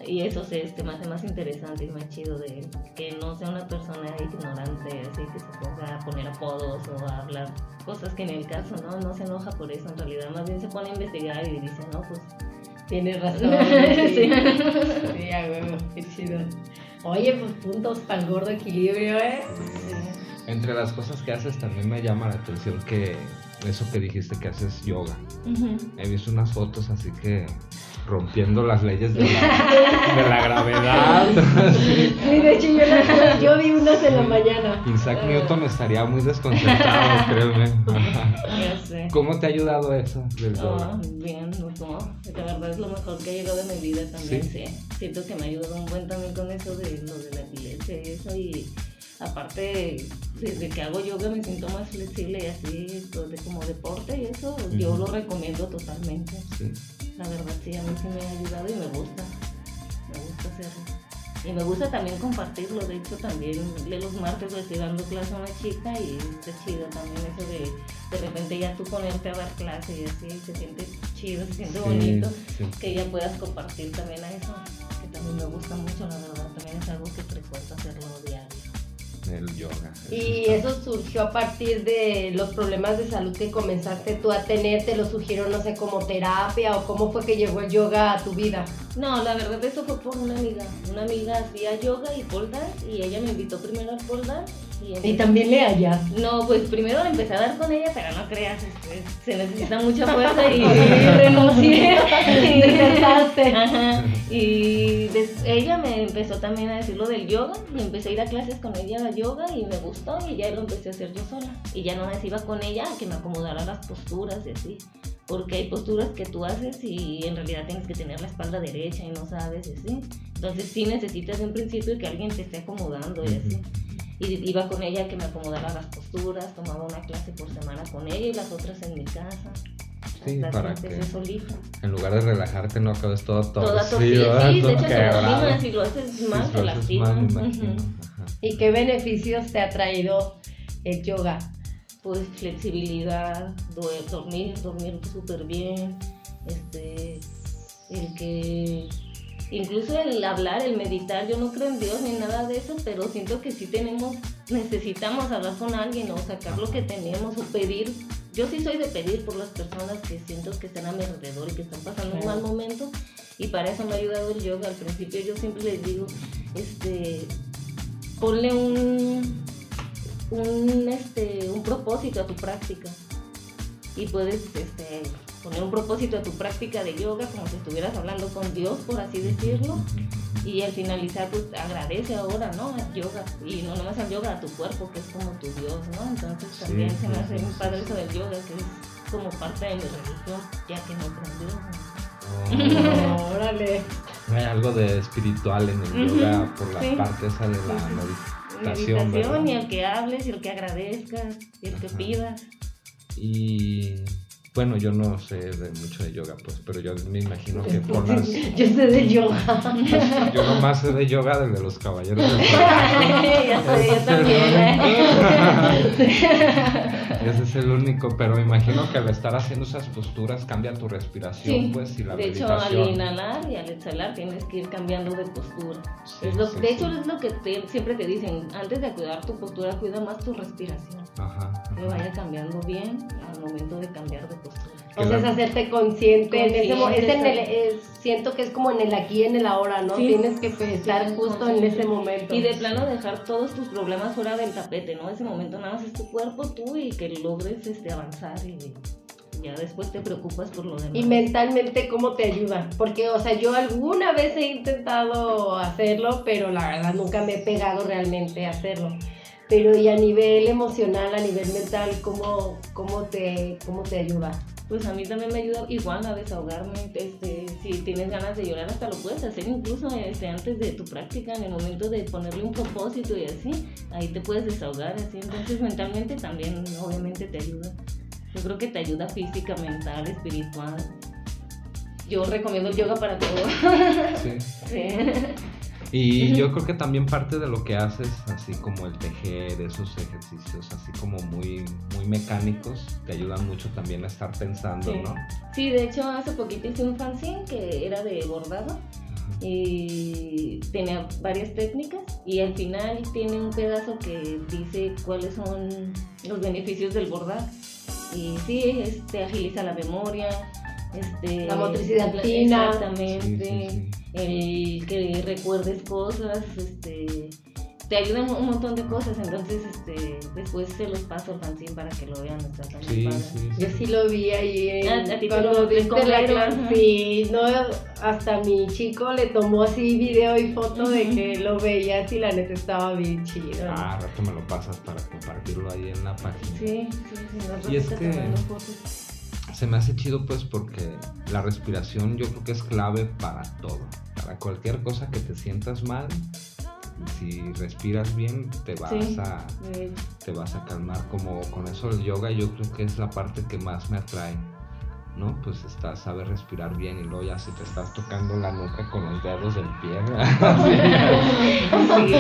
Y eso se este, me hace más interesante y más chido de. Que no sea una persona ignorante, así que se ponga a poner apodos o a hablar cosas que en el caso, ¿no? No se enoja por eso en realidad. Más bien se pone a investigar y dice, no, pues Tienes razón. Sí. sí, sí, a huevo, qué chido. Oye, pues puntos para el gordo equilibrio, ¿eh? Entre las cosas que haces también me llama la atención que eso que dijiste que haces yoga. He visto unas fotos así que rompiendo las leyes de la, de la gravedad. Sí. Sí, de hecho yo, las- yo vi unas en la mañana. Isaac Newton estaría muy desconcertado, créeme. Ya sé. ¿Cómo te ha ayudado eso del yoga? Ah, bien, no, la verdad es lo mejor que ha llegado a mi vida también, ¿Sí? sí. Siento que me ha ayudado un buen también con eso de lo de la epilepsia y eso y aparte desde que hago yoga me siento más flexible y así de como deporte y eso yo lo recomiendo totalmente. Sí. La verdad sí, a mí sí me ha ayudado y me gusta, me gusta hacerlo. Y me gusta también compartirlo, de hecho también de los martes estoy dando clase a una chica y está chido también eso de de repente ya tú ponerte a dar clase y así se siente chido, se siente Sí, bonito sí. que ya puedas compartir también a eso, que también me gusta mucho la verdad, también es algo que frecuento hacerlo diario. El yoga. Y eso surgió a partir de los problemas de salud que comenzaste tú a tener, te lo sugirieron, no sé, como terapia o cómo fue que llegó el yoga a tu vida. No, la verdad eso fue por una amiga. Una amiga hacía yoga y pole dance y ella me invitó primero al pole dance. Y, Y también le hallas. No, pues primero empecé a dar con ella, pero no creas, se necesita mucha fuerza y renuncié. Y Desertaste. Ajá. Y des- ella me empezó también a decir lo del yoga y empecé a ir a clases con ella de yoga y me gustó y ya lo empecé a hacer yo sola. Y ya no más iba con ella a que me acomodara las posturas y así. Porque hay posturas que tú haces y en realidad tienes que tener la espalda derecha y no sabes y así. Entonces sí necesitas en principio que alguien te esté acomodando y así. Y iba con ella que me acomodara las posturas, tomaba una clase por semana con ella y las otras en mi casa. Sí, para que solita. En lugar de relajarte, no acabes todo Toda torcido, torcida, sí, de hecho te si lo haces Sí, te lo haces lastimas. ¿Y qué beneficios te ha traído el yoga? Pues flexibilidad, do- dormir, dormir súper bien, este, el que, incluso el hablar, el meditar, yo no creo en Dios ni nada de eso, pero siento que sí tenemos, necesitamos hablar con alguien o sacar lo que tenemos o pedir. Yo sí soy de pedir por las personas que siento que están a mi alrededor y que están pasando un mal momento y para eso me ha ayudado el yoga. Al principio yo siempre les digo, este, ponle un, un, este, un propósito a tu práctica y puedes este, poner un propósito a tu práctica de yoga como si estuvieras hablando con Dios, por así decirlo, y al finalizar pues agradece ahora, ¿no? Al yoga y no nomás al yoga, a tu cuerpo que es como tu Dios, ¿no? Entonces Sí, también se me hace muy padre eso del yoga que es como parte de mi religión, ya que no aprendió. Oh, Órale. hay algo de espiritual en el yoga por la sí. parte esa de la Sí, sí. meditación. Meditación y el que hables y el que agradezcas y el que pidas. Y bueno, yo no sé de mucho de yoga, pues, pero yo me imagino que por las... Yo sé de yoga. Yo nomás sé de yoga del de los caballeros del ya sé, yo Ese es el también. ¿eh? Ese es el único, pero me imagino que al estar haciendo esas posturas cambia tu respiración, Sí, pues, y la de hecho al inhalar y al exhalar tienes que ir cambiando de postura. Sí, Es lo- sí, de hecho es lo que te- siempre te dicen, antes de cuidar tu postura, cuida más tu respiración. Ajá. Que vaya cambiando bien al momento de cambiar de postura. O sea, es hacerte consciente. en ese mo- es en el- Consciente, es- siento que es como en el aquí y en el ahora, ¿no? Sí. Tienes que estar Sí, justo en ese momento. Y de plano dejar todos tus problemas fuera del tapete, ¿no? Ese momento nada más es tu cuerpo, tú y que logres este, avanzar y ya después te preocupas por lo demás. Y mentalmente, ¿cómo te ayuda? Porque, o sea, yo alguna vez he intentado hacerlo, pero la verdad nunca me he pegado realmente a hacerlo. Pero y a nivel emocional, a nivel mental, ¿cómo, cómo, te, cómo te ayuda? Pues a mí también me ayuda igual a desahogarme. Este, si tienes ganas de llorar, hasta lo puedes hacer incluso este, antes de tu práctica, en el momento de ponerle un propósito y así. Ahí te puedes desahogar así. Entonces mentalmente también obviamente te ayuda. Yo creo que te ayuda física, mental, espiritual. Yo recomiendo el yoga para todo. Sí. Sí. Y yo creo que también parte de lo que haces, así como el tejer, esos ejercicios así como muy, muy mecánicos, te ayudan mucho también a estar pensando, Sí. ¿no? Sí, de hecho hace poquito hice un fanzine que era de bordado y tenía varias técnicas y al final tiene un pedazo que dice cuáles son los beneficios del bordar y sí, este agiliza la memoria, este La motricidad fina. exactamente, Sí, sí, el que recuerdes cosas, este te ayuda un montón de cosas, entonces este después se los paso al fanzine para que lo vean, está también Sí, padre. sí, sí. Yo sí lo vi ahí en, Ah, a ti te cuando lo- diste la clase. Sí, no, hasta mi chico le tomó así video y foto de que lo veías y la neta estaba bien chido. Ah, rato me lo pasas para compartirlo ahí en la página. Sí, sí, sí, Y es te que- fotos. Se me hace chido pues porque la respiración yo creo que es clave para todo. Para cualquier cosa que te sientas mal, si respiras bien te vas Sí. a Eh, te vas a calmar como con eso el yoga yo creo que es la parte que más me atrae. ¿No? Pues estás, sabes respirar bien y luego ya si te estás tocando la nuca con los dedos del pie. sí.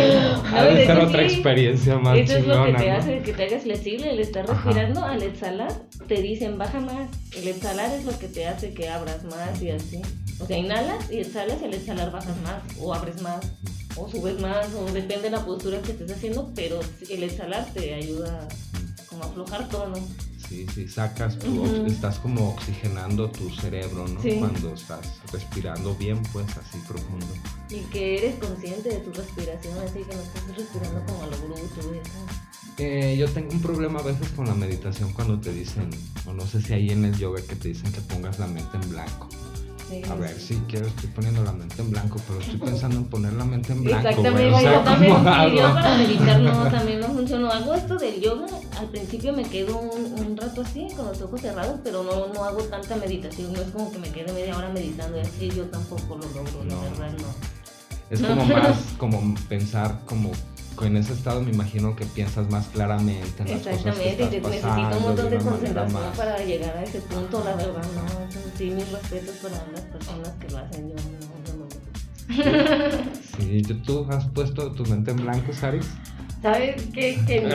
Ha de ser otra experiencia más Eso es lo que chingona, te ¿no? hace que te hagas flexible, el estar Ajá. respirando, al exhalar te dicen baja más, el exhalar es lo que te hace que abras más y así. O sea, inhalas y exhalas y al exhalar bajas más o abres más o subes más o depende de la postura que estés haciendo, pero el exhalar te ayuda como a aflojar todo, ¿no? Sí, sí, sacas tu, Ujú. estás como oxigenando tu cerebro, ¿no? Sí. Cuando estás respirando bien, pues así profundo. Y que eres consciente de tu respiración, así que no estás respirando como a lo bruto. Eh, yo tengo un problema a veces con la meditación cuando te dicen, o no sé si hay en el yoga que te dicen que pongas la mente en blanco. Sí. A ver, sí, quiero, estoy poniendo la mente en blanco, pero estoy pensando en poner la mente en blanco. Exactamente, güey, o sea, yo también, yo para meditar no, también no funcionó. Hago esto del yoga, al principio me quedo un, un rato así, con los ojos cerrados, pero no, no hago tanta meditación, no es como que me quede media hora meditando y así yo tampoco lo logro, No. la verdad no. Es como más, como pensar, como en ese estado me imagino que piensas más claramente en las cosas que Exactamente, y estás te necesito pasando un montón de concentración más- para llegar a ese punto, la verdad, no. Sí, mis respetos para las personas que lo hacen, yo no, no, no. Sí, ¿tú- ¿tú has puesto tu mente en blanco, Saris? ¿Sabes qué? Que no.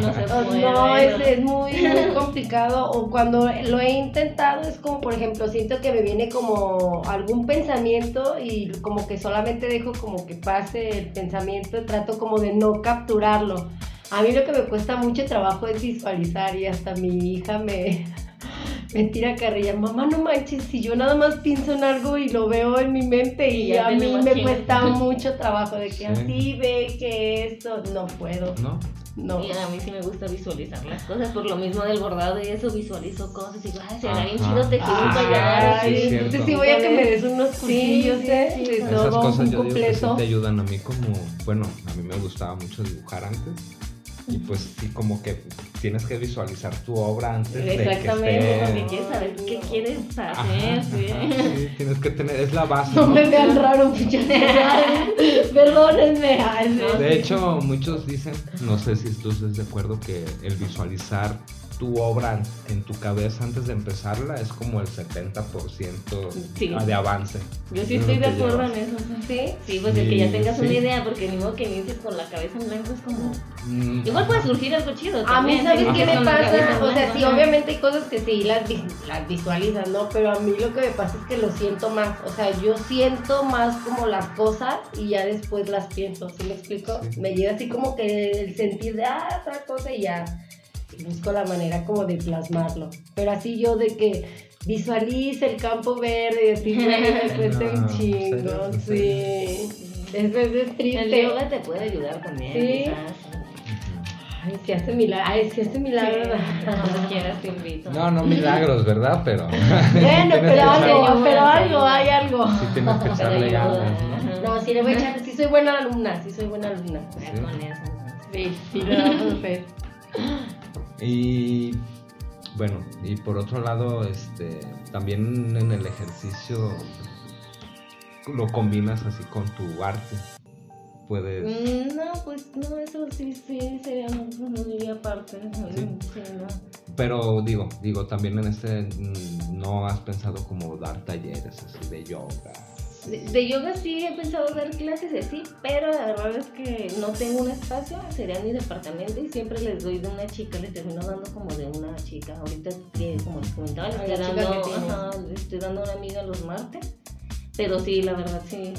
No se puede. No, es, es muy, muy complicado. O cuando lo he intentado, es como, por ejemplo, siento que me viene como algún pensamiento y como que solamente dejo como que pase el pensamiento, trato como de no capturarlo. A mí lo que me cuesta mucho trabajo es visualizar y hasta mi hija me, me tira carrilla. Mamá, no manches, si yo nada más pienso en algo y lo veo en mi mente y a mí me cuesta mucho trabajo de que Sí. así ve que esto, no puedo. ¿No? No. Y a mí sí me gusta visualizar las cosas, por lo mismo del bordado y eso, visualizo cosas y digo, ay, será bien chido tejer un Ah, collar. entonces sí voy a que me des unos cursillos, sí, ¿eh? sí, de sí. todo, Esas cosas yo digo que sí completo. te ayudan a mí como, bueno, a mí me gustaba mucho dibujar antes y pues sí como que tienes que visualizar tu obra antes de que Exactamente, esté... porque quieres saber qué quieres Ajá, hacer, sí. ajá, sí, tienes que tener, es la base. No ¿no? me vean raro. Perdónenme. De hecho, muchos dicen, no sé si tú estás de acuerdo, que el visualizar tu obra en tu cabeza antes de empezarla es como el 70% Sí. de avance. Yo sí Es estoy de acuerdo llevas. en eso. ¿Sí? Sí, pues el que ya Sí, tengas una sí. idea, porque ni modo que inicies con la cabeza en blanco es como... Mm, Igual puede surgir algo chido A mí, ¿sabes qué me pasa? O sea, sí, obviamente hay cosas que sí las, vi- las visualizas, ¿no? Pero a mí lo que me pasa es que lo siento más. O sea, yo siento más como las cosas y ya después las pienso. ¿Sí me explico? Sí. Me llega así como que el sentir de, ah, otra cosa y ya busco la manera como de plasmarlo. Pero así yo de que visualice el campo verde y así, me cuesta un chingo, sí. Es, es, es triste. El yoga te puede ayudar también, Sí. quizás. Ay, si hace milagro. Ay, si hace milagro. Cuando quieras te invito. No, no milagros, ¿verdad? Pero. Bueno, pero algo, echarle- pero algo, hay algo. Sí, tienes que echarle ayuda, ganas, ¿no? No, sí le voy a echar, sí soy buena alumna, sí soy buena alumna. Entonces. Sí, sí lo vamos a hacer. Y bueno, y por otro lado, este, también en el ejercicio lo combinas así con tu arte. Puedes. Mm, No, pues no, eso sí, sí, sería diría aparte. Sí. Sí, no. Pero digo, digo, también en este mm, no has pensado como dar talleres así de yoga. De, de yoga sí he pensado dar clases así, pero la verdad es que no tengo un espacio, sería mi departamento y siempre les doy de una chica, les termino dando como de una chica. Ahorita, que, como les comentaba, le A estoy, dando, que tienes. ajá, le estoy dando a una amiga los martes, Pero sí, la verdad sí,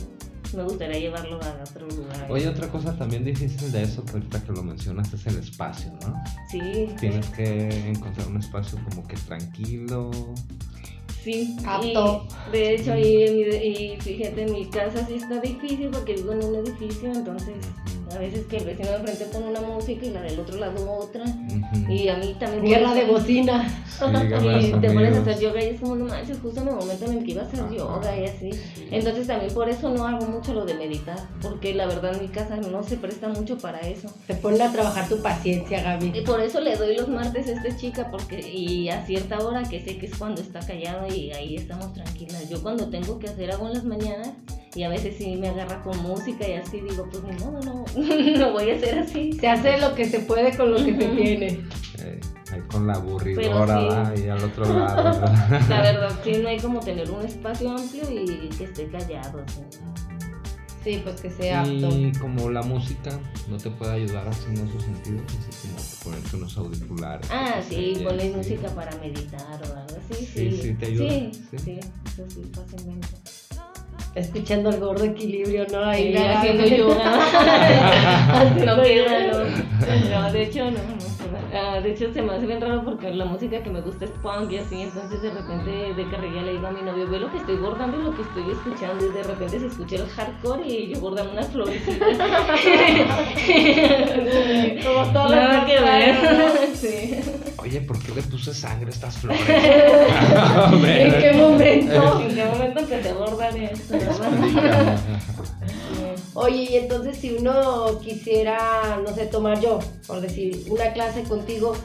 me gustaría llevarlo a otro lugar. Oye, otra cosa también difícil de eso, que ahorita que lo mencionas, es el espacio, ¿no? Sí. Tienes que encontrar un espacio como que tranquilo. Sí, Apto. y de hecho, en mi- y fíjate, en mi casa sí está difícil porque vivo en un edificio, entonces a veces que el vecino de enfrente pone una música y la del otro lado otra. Ujú. Y a mí también. Guerra de bocinas. Sí, y te pones a hacer yoga y es como no manches, justo en el momento en el que iba a hacer Ajá. yoga y así. Entonces también por eso no hago mucho lo de meditar, porque la verdad mi casa no se presta mucho para eso. Te ponen a trabajar tu paciencia, Y Gaby. por eso le doy los martes a esta chica, porque y a cierta hora que sé que es cuando está callado y ahí estamos tranquilas. Yo cuando tengo que hacer algo en las mañanas y a veces sí me agarra con música y así digo, pues ni modo, no, no voy a hacer así. Se hace lo que se puede con lo que se tiene. Eh, ahí con la aburridora, sí. y al otro lado. ¿verdad? La verdad, sí, no hay como tener un espacio amplio y que esté callado. así. Sí, pues que sea apto. Y como la música no te puede ayudar así en esos sentidos, así como ponerte unos auriculares. Ah, sí, pones sí. música para meditar o algo así. Sí, Sí, sí, te ayuda, Sí, sí. sí, eso sí, fácilmente. Escuchando el gordo equilibrio, ¿no? Ahí la- haciendo yoga. No queda, no. No, de hecho, no, no. Ah, de hecho, se me hace bien raro porque la música que me gusta es punk y así. Entonces, de repente, de carrilla le digo a mi novio, ve lo que estoy bordando y lo que estoy escuchando. Y de repente se escucha el hardcore y yo bordando unas florecitas. Como todo lo Nada que ver. Sí. Oye, ¿por qué le puse sangre a estas flores? ¿En qué Oye, y entonces si uno quisiera, no sé, tomar yo, por decir, una clase contigo,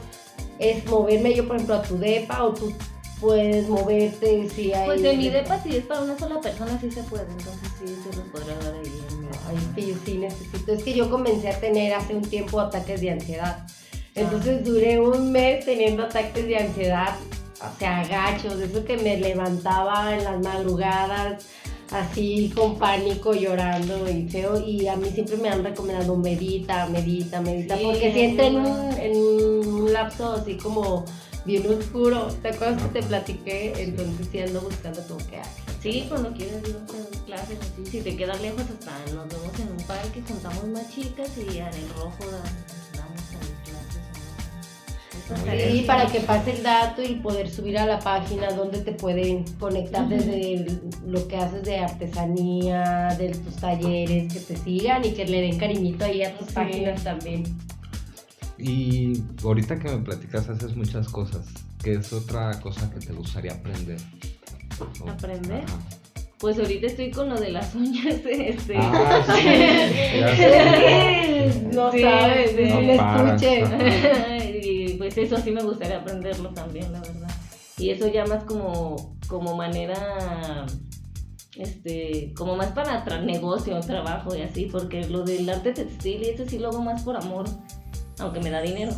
es moverme yo, por ejemplo, a tu depa o tú puedes moverte si hay... Pues de mi depa, si es para una sola persona, sí se puede. Entonces, sí, se los podrá dar ahí Ay, es que yo sí necesito. Es que yo comencé a tener hace un tiempo ataques de ansiedad. Entonces duré un mes teniendo ataques de ansiedad, o sea, gachos, eso que me levantaba en las madrugadas, así con pánico, llorando y feo. Y a mí siempre me han recomendado medita, medita, medita, Sí, porque si entra en ayuda. un, en un lapso así como bien oscuro. ¿Te acuerdas que te platiqué? Entonces sí ando buscando como que. Sí, cuando quieres ir a hacer clases así, si te quedas lejos hasta nos vemos en un parque, juntamos más chicas y en el rojo da- Y para que pase el dato y poder subir a la página donde te pueden conectar desde el- lo que haces de artesanía, de tus talleres, que te sigan y que le den cariñito ahí a tus Sí. páginas también. Y ahorita que me platicas haces muchas cosas. ¿Qué es otra cosa que te gustaría aprender? O- ¿Aprender? Ajá. Pues ahorita estoy con lo de las uñas, este. Ah, sí. No Sí, sabes, sí. es No estuche. pues eso sí me gustaría aprenderlo también, la verdad. Y eso ya más como, como manera, este, como más para tra- negocio, trabajo y así, porque lo del arte textil y eso sí lo hago más por amor, aunque me da dinero.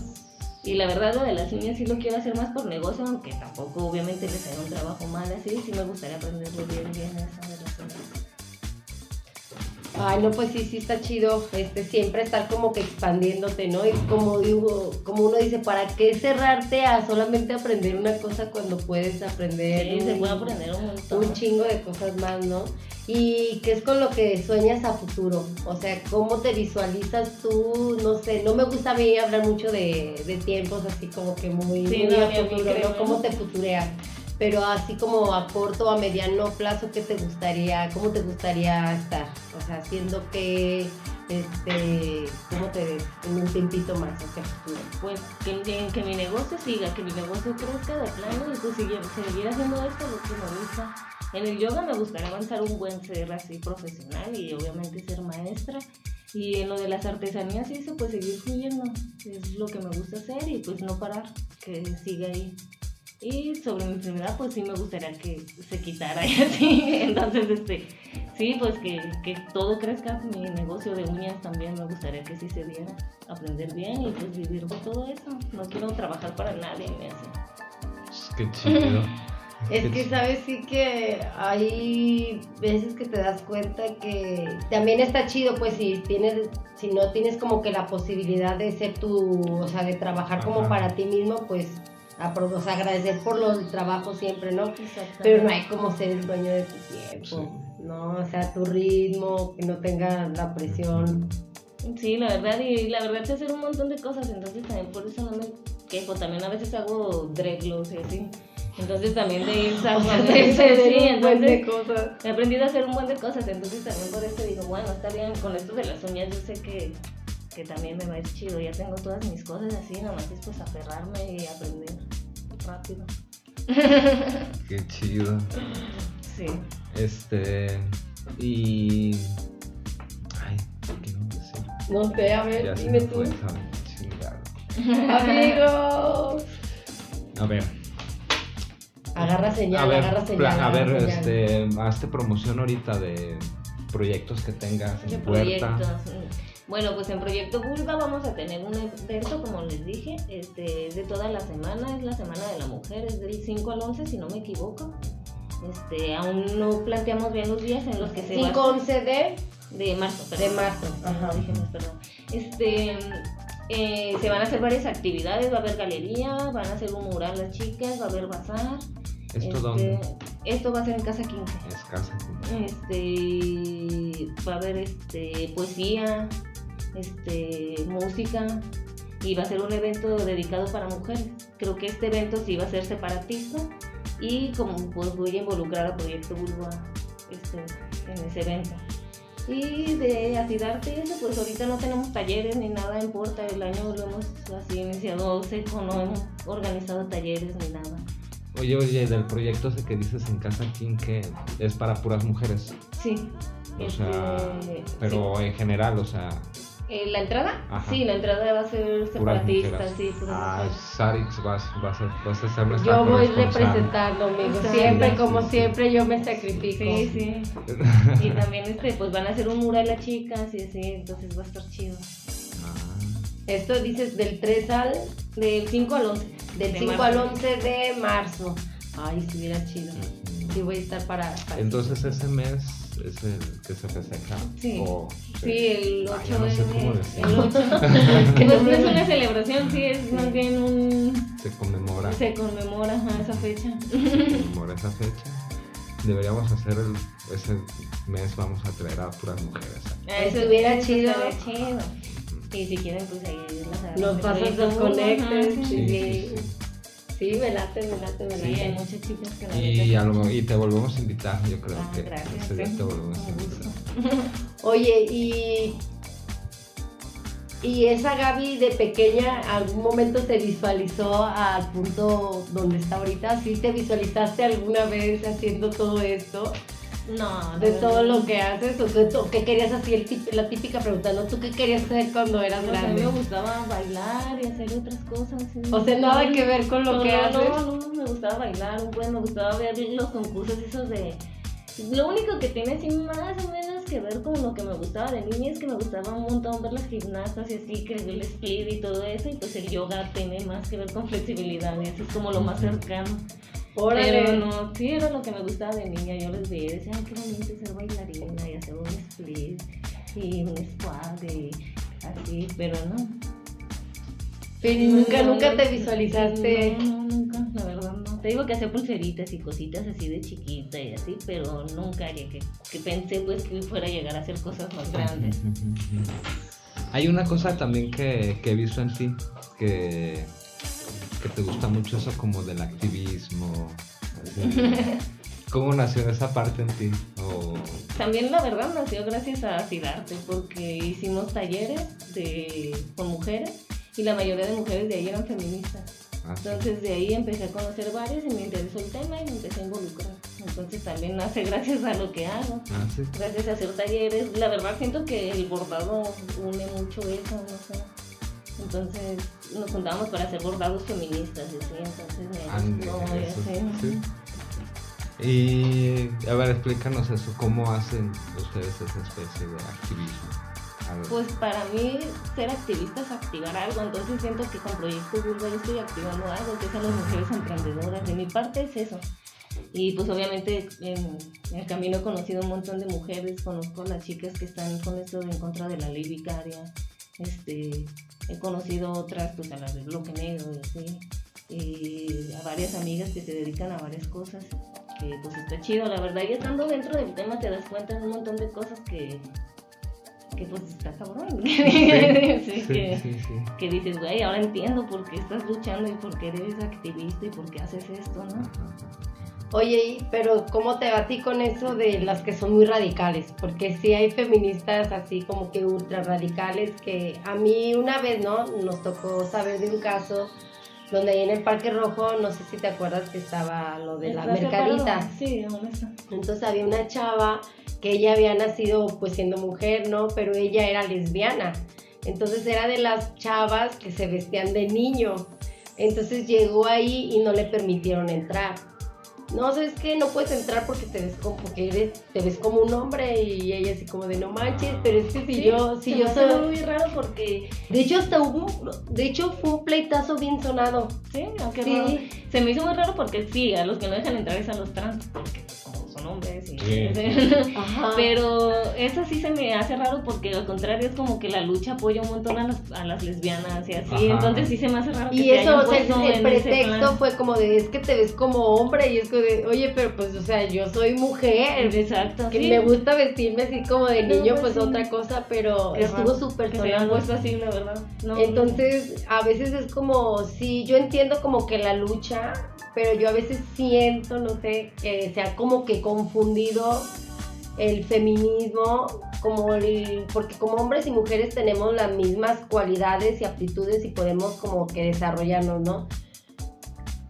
Y la verdad lo de las uñas sí lo quiero hacer más por negocio, aunque tampoco obviamente les haga un trabajo mal así, sí me gustaría aprenderlo bien, bien las uñas. Ay, no, pues sí, sí está chido, este, siempre estar como que expandiéndote, ¿no? Y como digo, como uno dice, ¿para qué cerrarte a solamente aprender una cosa cuando puedes aprender Sí, se un- puede aprender un montón. un chingo de cosas más, ¿no? Y qué es con lo que sueñas a futuro, o sea, cómo te visualizas tú, no sé, no me gusta a mí hablar mucho de, de tiempos así como que muy, Sí, muy no, a futuro. ¿no? ¿Cómo te futureas? Pero así como a corto o a mediano plazo, ¿qué te gustaría, cómo te gustaría estar? O sea, haciendo que, este, ¿cómo te ves en un tiempito más hacia futuro? pues que, que- mi negocio siga, que mi negocio crezca de plano y pues seguir, seguir haciendo esto lo que me gusta. En el yoga me gustaría avanzar un buen ser así profesional y obviamente ser maestra. Y en lo de las artesanías y eso, pues seguir fluyendo. Es lo que me gusta hacer y pues no parar, que siga ahí. Y sobre mi enfermedad, pues sí me gustaría que se quitara y así. Entonces, este, sí, pues que, que todo crezca. Mi negocio de uñas también me gustaría que sí se diera. Aprender bien y pues vivir de todo eso. No quiero trabajar para nadie, me hace. Qué chido. Es que sabes sí que hay veces que te das cuenta que también está chido pues si tienes si no tienes como que la posibilidad de ser tu o sea de trabajar como para ti mismo pues o sea, agradecer por los trabajos siempre no pero no hay como ser el dueño de tu tiempo Sí. No, o sea, tu ritmo, que no tenga la presión. Sí, la verdad, y la verdad sé hacer un montón de cosas, entonces también por eso no me quejo. También a veces hago dreadlocks y así. Entonces también de ir salvando. sí, buen de entonces cosas. he aprendido a hacer un buen de cosas, entonces también por eso digo, bueno, está bien, con esto de las uñas yo sé que, que también me va a ir chido, ya tengo todas mis cosas así, nada más es pues aferrarme y aprender rápido. Qué chido. Sí. Este. Y. Ay, ¿qué no decir? No sé, a ver, Ya se dime me tú. Amigos. A ver. Agarra señal, a ver, agarra señal. a ver, señal. este, hazte promoción ahorita de proyectos que tengas ¿Qué en puerta. proyectos? Bueno, pues en Proyecto Vulva vamos a tener un evento, como les dije, este, es de toda la semana, es la Semana de la Mujer, es del 5 al 11, si no me equivoco. Este, aún no planteamos bien los días en los que se va a 5 11 de. De marzo, De perdón. marzo, ajá. Más, perdón. Este, eh, se van a hacer varias actividades, va a haber galería, van a hacer un mural las chicas, va a haber bazar. ¿Esto Este, dónde? Esto va a ser en Casa 15. Escasa. Este, va a haber este, poesía, este, música y va a ser un evento dedicado para mujeres. Creo que este evento sí va a ser separatista y como pues voy a involucrar a Proyecto Bulba este, en ese evento. Y de Acidarte eso, pues ahorita no tenemos talleres ni nada en Porta, el año lo hemos así iniciado seco, no hemos organizado talleres ni nada. Oye, oye, del proyecto ese que dices en Casa King que es para puras mujeres. Sí. O este, sea, sí. pero en general, o sea, Eh, ¿La entrada? Ajá. Sí, la entrada va a ser separatista, sí, Ah. Sarix vas, vas, a, vas a ser nuestra Yo voy representando, amigo. Siempre, Sí, como sí, sí. siempre, yo me sacrifico. Sí, sí. Y también este, pues van a hacer un mural las chicas y así, entonces va a estar chido. Ah, Esto dices del 3 al. Del 5 al 11. Del de 5 marzo. al 11 de marzo. Ay, estuviera chido. Sí, voy a estar para. para- Entonces ese mes es el que se festeja. Sí. O- Sí, el 8 Ay, no sé cómo el decirlo. 8. Que pues no no es una celebración, sí, es más bien un... Se conmemora, Se conmemora ajá, esa fecha. se conmemora esa fecha. Deberíamos hacer el, ese mes, vamos a traer a puras mujeres. Ah, eso Estuviera eso chido. estaría chido. Y si quieren, pues ahí las Los las- pasas proyectos los conectes. ajá, Sí, Sí, sí. Sí, me late, me late, me Sí, hay late. muchas chicas que la Y, neta- algo, y te volvemos a invitar, yo creo Ah, que gracias, ese día te volvemos a invitar. Oye, y. Y esa Gaby de pequeña, ¿algún momento te visualizó al punto donde está ahorita? ¿Sí te visualizaste alguna vez haciendo todo esto? No, De la todo verdad. lo que haces, o qué, o qué querías hacer, la típica pregunta, ¿no? ¿Tú qué querías hacer cuando eras sea, a mí grande? me gustaba bailar y hacer otras cosas. sí. O sea, nada que ver con lo no, que no, haces. No, no, me gustaba bailar, pues me gustaba ver los concursos esos de... Lo único que tiene así más o menos que ver con lo que me gustaba de niña es que me gustaba un montón ver las gimnastas y así, que el split y todo eso, y pues el yoga tiene más que ver con flexibilidad y eso es como lo más cercano. Órale. Pero no, sí era lo que me gustaba de niña. Yo les veía y decía, ay, qué bonito ser bailarina y hacer un split y un squat y así, pero no. Pero nunca, No, nunca te visualizaste. No, no, nunca, la verdad no. Te digo que hacía pulseritas y cositas así de chiquita y así, pero nunca llegué, que pensé pues que fuera a llegar a hacer cosas más grandes. Hay una cosa también que, que he visto en ti, que, que te gusta mucho eso como del activismo. ¿Cómo nació esa parte en ti? También la verdad nació gracias a Cidarte, porque hicimos talleres de, con mujeres y la mayoría de mujeres de ahí eran feministas. ah, sí. Entonces de ahí empecé a conocer varios y me interesó el tema y me empecé a involucrar. Entonces también nace gracias a lo que hago, Ah, sí. gracias a hacer talleres. La verdad siento que el bordado une mucho eso, no sé. Entonces nos juntábamos para hacer bordados feministas y así, entonces Ande, eso, así. sí. Y a ver, explícanos eso, ¿cómo hacen ustedes esa especie de activismo? Pues para mí ser activista es activar algo, entonces siento que con Proyecto Vulva yo estoy activando algo, que son las mujeres emprendedoras. De mi parte es eso. Y pues obviamente en, en el camino he conocido un montón de mujeres, conozco a las chicas que están con esto de en contra de la ley vicaria, este, he conocido otras, pues a las del bloque negro y así, y a varias amigas que se dedican a varias cosas. que pues está chido, la verdad, y estando dentro del tema te das cuenta de un montón de cosas que, que pues está cabrón. Sí, Sí, que, sí, que dices, güey, ahora entiendo por qué estás luchando y por qué eres activista y por qué haces esto, ¿no? Oye, pero ¿cómo te va a ti con eso de las que son muy radicales? Porque sí hay feministas así como que ultra radicales que a mí una vez, ¿no? Nos tocó saber de un caso donde ahí en el Parque Rojo, no sé si te acuerdas que estaba lo de la ¿Estás mercadita. separado? Sí. Entonces había una chava que ella había nacido pues siendo mujer, ¿no? Pero ella era lesbiana. Entonces era de las chavas que se vestían de niño. Entonces llegó ahí y no le permitieron entrar. No, sabes que no puedes entrar porque te ves como porque eres, te ves como un hombre y ella así como de no manches, pero es que si Sí, yo, si se yo soy, muy raro porque, de hecho hasta hubo, un- de hecho fue un pleitazo bien sonado. sí, aunque Sí. raro. se me hizo muy raro porque sí, a los que no dejan entrar es a los trans, porque pues, como son hombres y... Sí. Ajá. Pero eso sí se me hace raro porque al contrario es como que la lucha apoya un montón a las, a las lesbianas y así, Ajá. entonces sí se me hace raro que Y te eso, hayan o sea, el pretexto fue como de, es que te ves como hombre y es como de, oye, pero pues, o sea, yo soy mujer, Exacto, que sí. me gusta vestirme así como de niño, pues pues sí. otra cosa, pero Qué estuvo súper sonado. así, la verdad. No, Entonces, a veces es como, sí, yo entiendo como que la lucha, pero yo a veces siento, no sé, que se ha como que confundido el feminismo, como el, porque como hombres y mujeres tenemos las mismas cualidades y aptitudes y podemos como que desarrollarnos, ¿no?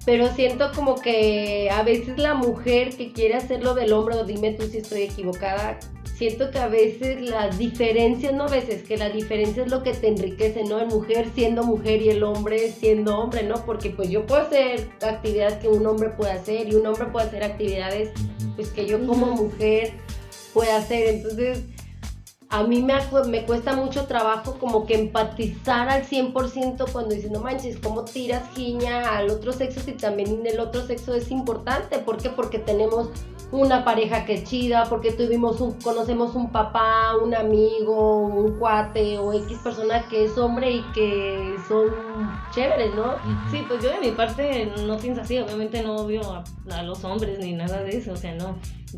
Pero siento como que a veces la mujer que quiere hacerlo del hombre, o dime tú si estoy equivocada, siento que a veces las diferencias, no a veces, que la diferencia es lo que te enriquece, ¿no? El mujer siendo mujer y el hombre siendo hombre, ¿no? Porque pues yo puedo hacer actividades que un hombre puede hacer y un hombre puede hacer actividades pues que yo como mujer pueda hacer. Entonces, a mí me, acu- me cuesta mucho trabajo como que empatizar al 100% cuando dices, no manches, ¿cómo tiras giña al otro sexo si también el otro sexo es importante? ¿Por qué? Porque tenemos una pareja que es chida, porque tuvimos un, conocemos un papá, un amigo, un cuate o X persona que es hombre y que son chéveres, ¿no? Sí, pues yo de mi parte no pienso así, obviamente no odio a, a los hombres ni nada de eso, o sea, no.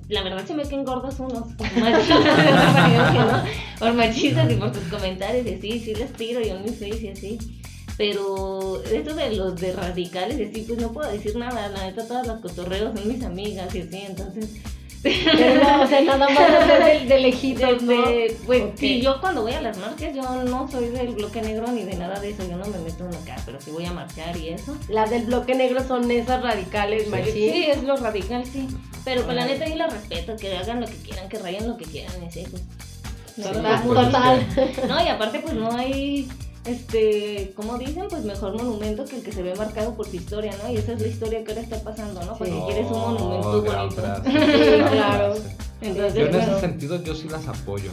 La verdad se me quedan gordos unos machistas. Por machistas y por tus comentarios y así, sí les tiro yo en mi face y así. Pero esto de los de radicales y así, pues no puedo decir nada, la neta todas las cotorreos son mis amigas y así, entonces... O sea, nada más es de, de lejitos, ¿no? Desde- pues sí, yo cuando voy a las marchas, yo no soy del bloque negro ni de nada de eso, yo no me meto en acá, pero si voy a marchar y eso. Las del bloque negro son esas radicales, Sí, machín. sí, es lo radical, sí. Pero pues la neta yo la respeto, que hagan lo que quieran, que rayen lo que quieran, pues. No, Sí, Total, total. no, y aparte pues no hay, este, como dicen, pues mejor monumento que el que se ve marcado por tu historia, ¿no? Y esa es la historia que ahora está pasando, ¿no? Porque Sí. quieres un monumento Oh, gran bonito. frase, Sí, claro. Entonces, Yo en bueno, ese sentido yo sí las apoyo.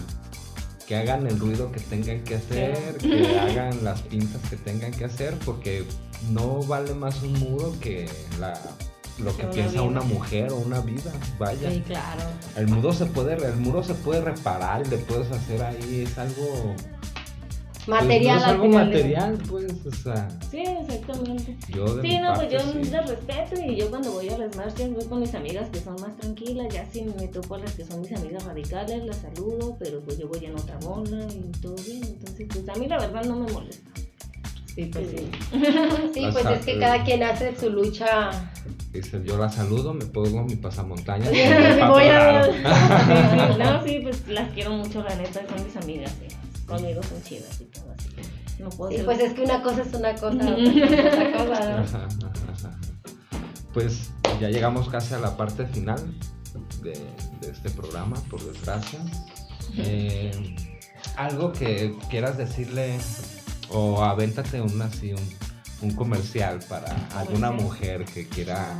Que hagan el ruido que tengan que hacer, que hagan las pintas que tengan que hacer, porque no vale más un muro que la, lo que Una piensa vida. una mujer o una vida. Vaya. Sí, claro. El muro se puede, el muro se puede reparar, le puedes hacer ahí, es algo pues, Material no es al algo material, pues, o sea, Sí, exactamente. yo de Sí, mi no, pues yo sí. les respeto y yo cuando voy a las marchas voy con mis amigas que son más tranquilas, ya si me topo a las que son mis amigas radicales, las saludo, pero pues yo voy en otra bola y todo bien, entonces pues a mí la verdad no me molesta. Sí, pues sí. Sí, pues es que cada quien hace su lucha. Dice, yo la saludo, me pongo mi pasamontañas. Voy a- no, sí, pues las quiero mucho, la neta, son mis amigas, sí. Conmigo son chidas y todo así. No puedo Sí, ser- pues es que una cosa es una cosa, otra es otra cosa, ¿no? Ajá, ajá, ajá. Pues ya llegamos casi a la parte final de, de este programa, por desgracia. Eh, algo que quieras decirle o avéntate un así un, un comercial para alguna mujer que quiera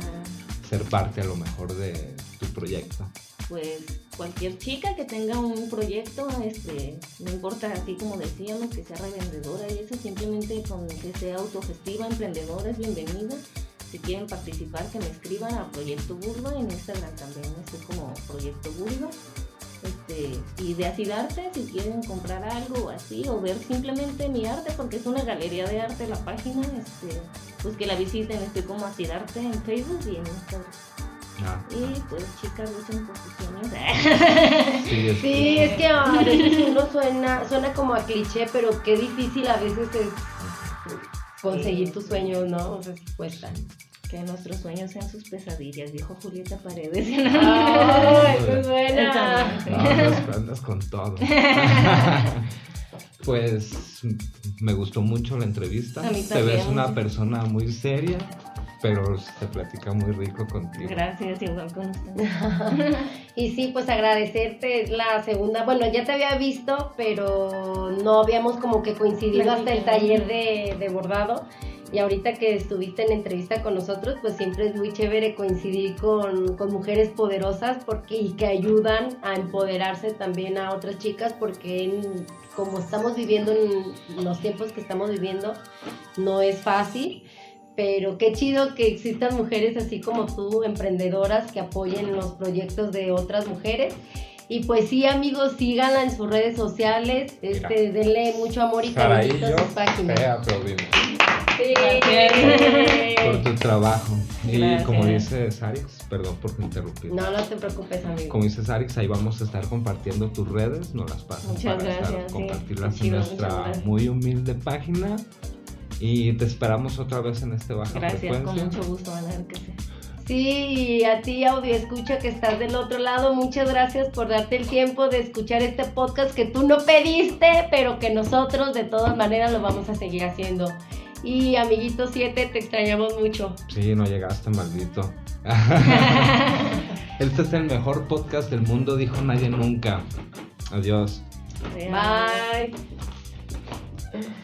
ser parte a lo mejor de tu proyecto. pues cualquier chica que tenga un proyecto, este, no importa así como decíamos, que sea revendedora y eso, simplemente con que sea autogestiva, emprendedora, es bienvenida. Si quieren participar, que me escriban a Proyecto Burba, en Instagram también estoy como Proyecto Burba. Este, y de Acidarte, si quieren comprar algo así, o ver simplemente mi arte, porque es una galería de arte la página, este, pues que la visiten, estoy como Acidarte en Facebook y en Instagram. Ah, Y pues chicas, por sus sueños. sí, es- Sí, es que a veces uno suena, suena como a cliché, pero qué difícil a veces es conseguir tus sueños, ¿no? O sea, sí cuesta. que nuestros sueños sean sus pesadillas, dijo Julieta Paredes. ¡Ay, qué buena! Entonces, No, andas, con todo. pues me gustó mucho la entrevista. A mí Te ves una persona muy seria, pero se platica muy rico contigo. Gracias, igual con ustedes. Y sí, pues agradecerte, es la segunda, bueno, ya te había visto, pero no habíamos como que coincidido hasta el taller de, de bordado. Y ahorita que estuviste en entrevista con nosotros, pues siempre es muy chévere coincidir con, con mujeres poderosas porque, y que ayudan a empoderarse también a otras chicas porque en- como estamos viviendo en los tiempos que estamos viviendo, no es fácil. Pero qué chido que existan mujeres así como tú, emprendedoras, que apoyen los proyectos de otras mujeres. Y pues sí, amigos, síganla en sus redes sociales, este, denle mucho amor y cariño a yo sus páginas. te aplaudimos Sí. por tu trabajo. Y Gracias. como dice Sarix, perdón por interrumpir. No, no te preocupes, amigo. Como dice Sarix, ahí vamos a estar compartiendo tus redes, no las pasas Muchas para estar- gracias, sí. compartirlas chido, en nuestra gracias. muy humilde página. Y te esperamos otra vez en este baja Gracias, con mucho gusto, van a ver que sí. Sí, y a ti, audio escucha que estás del otro lado, muchas gracias por darte el tiempo de escuchar este podcast que tú no pediste, pero que nosotros de todas maneras lo vamos a seguir haciendo. Y amiguito 7, te extrañamos mucho. Sí, no llegaste, maldito. este es el mejor podcast del mundo, dijo nadie nunca. Adiós. Adiós. Bye.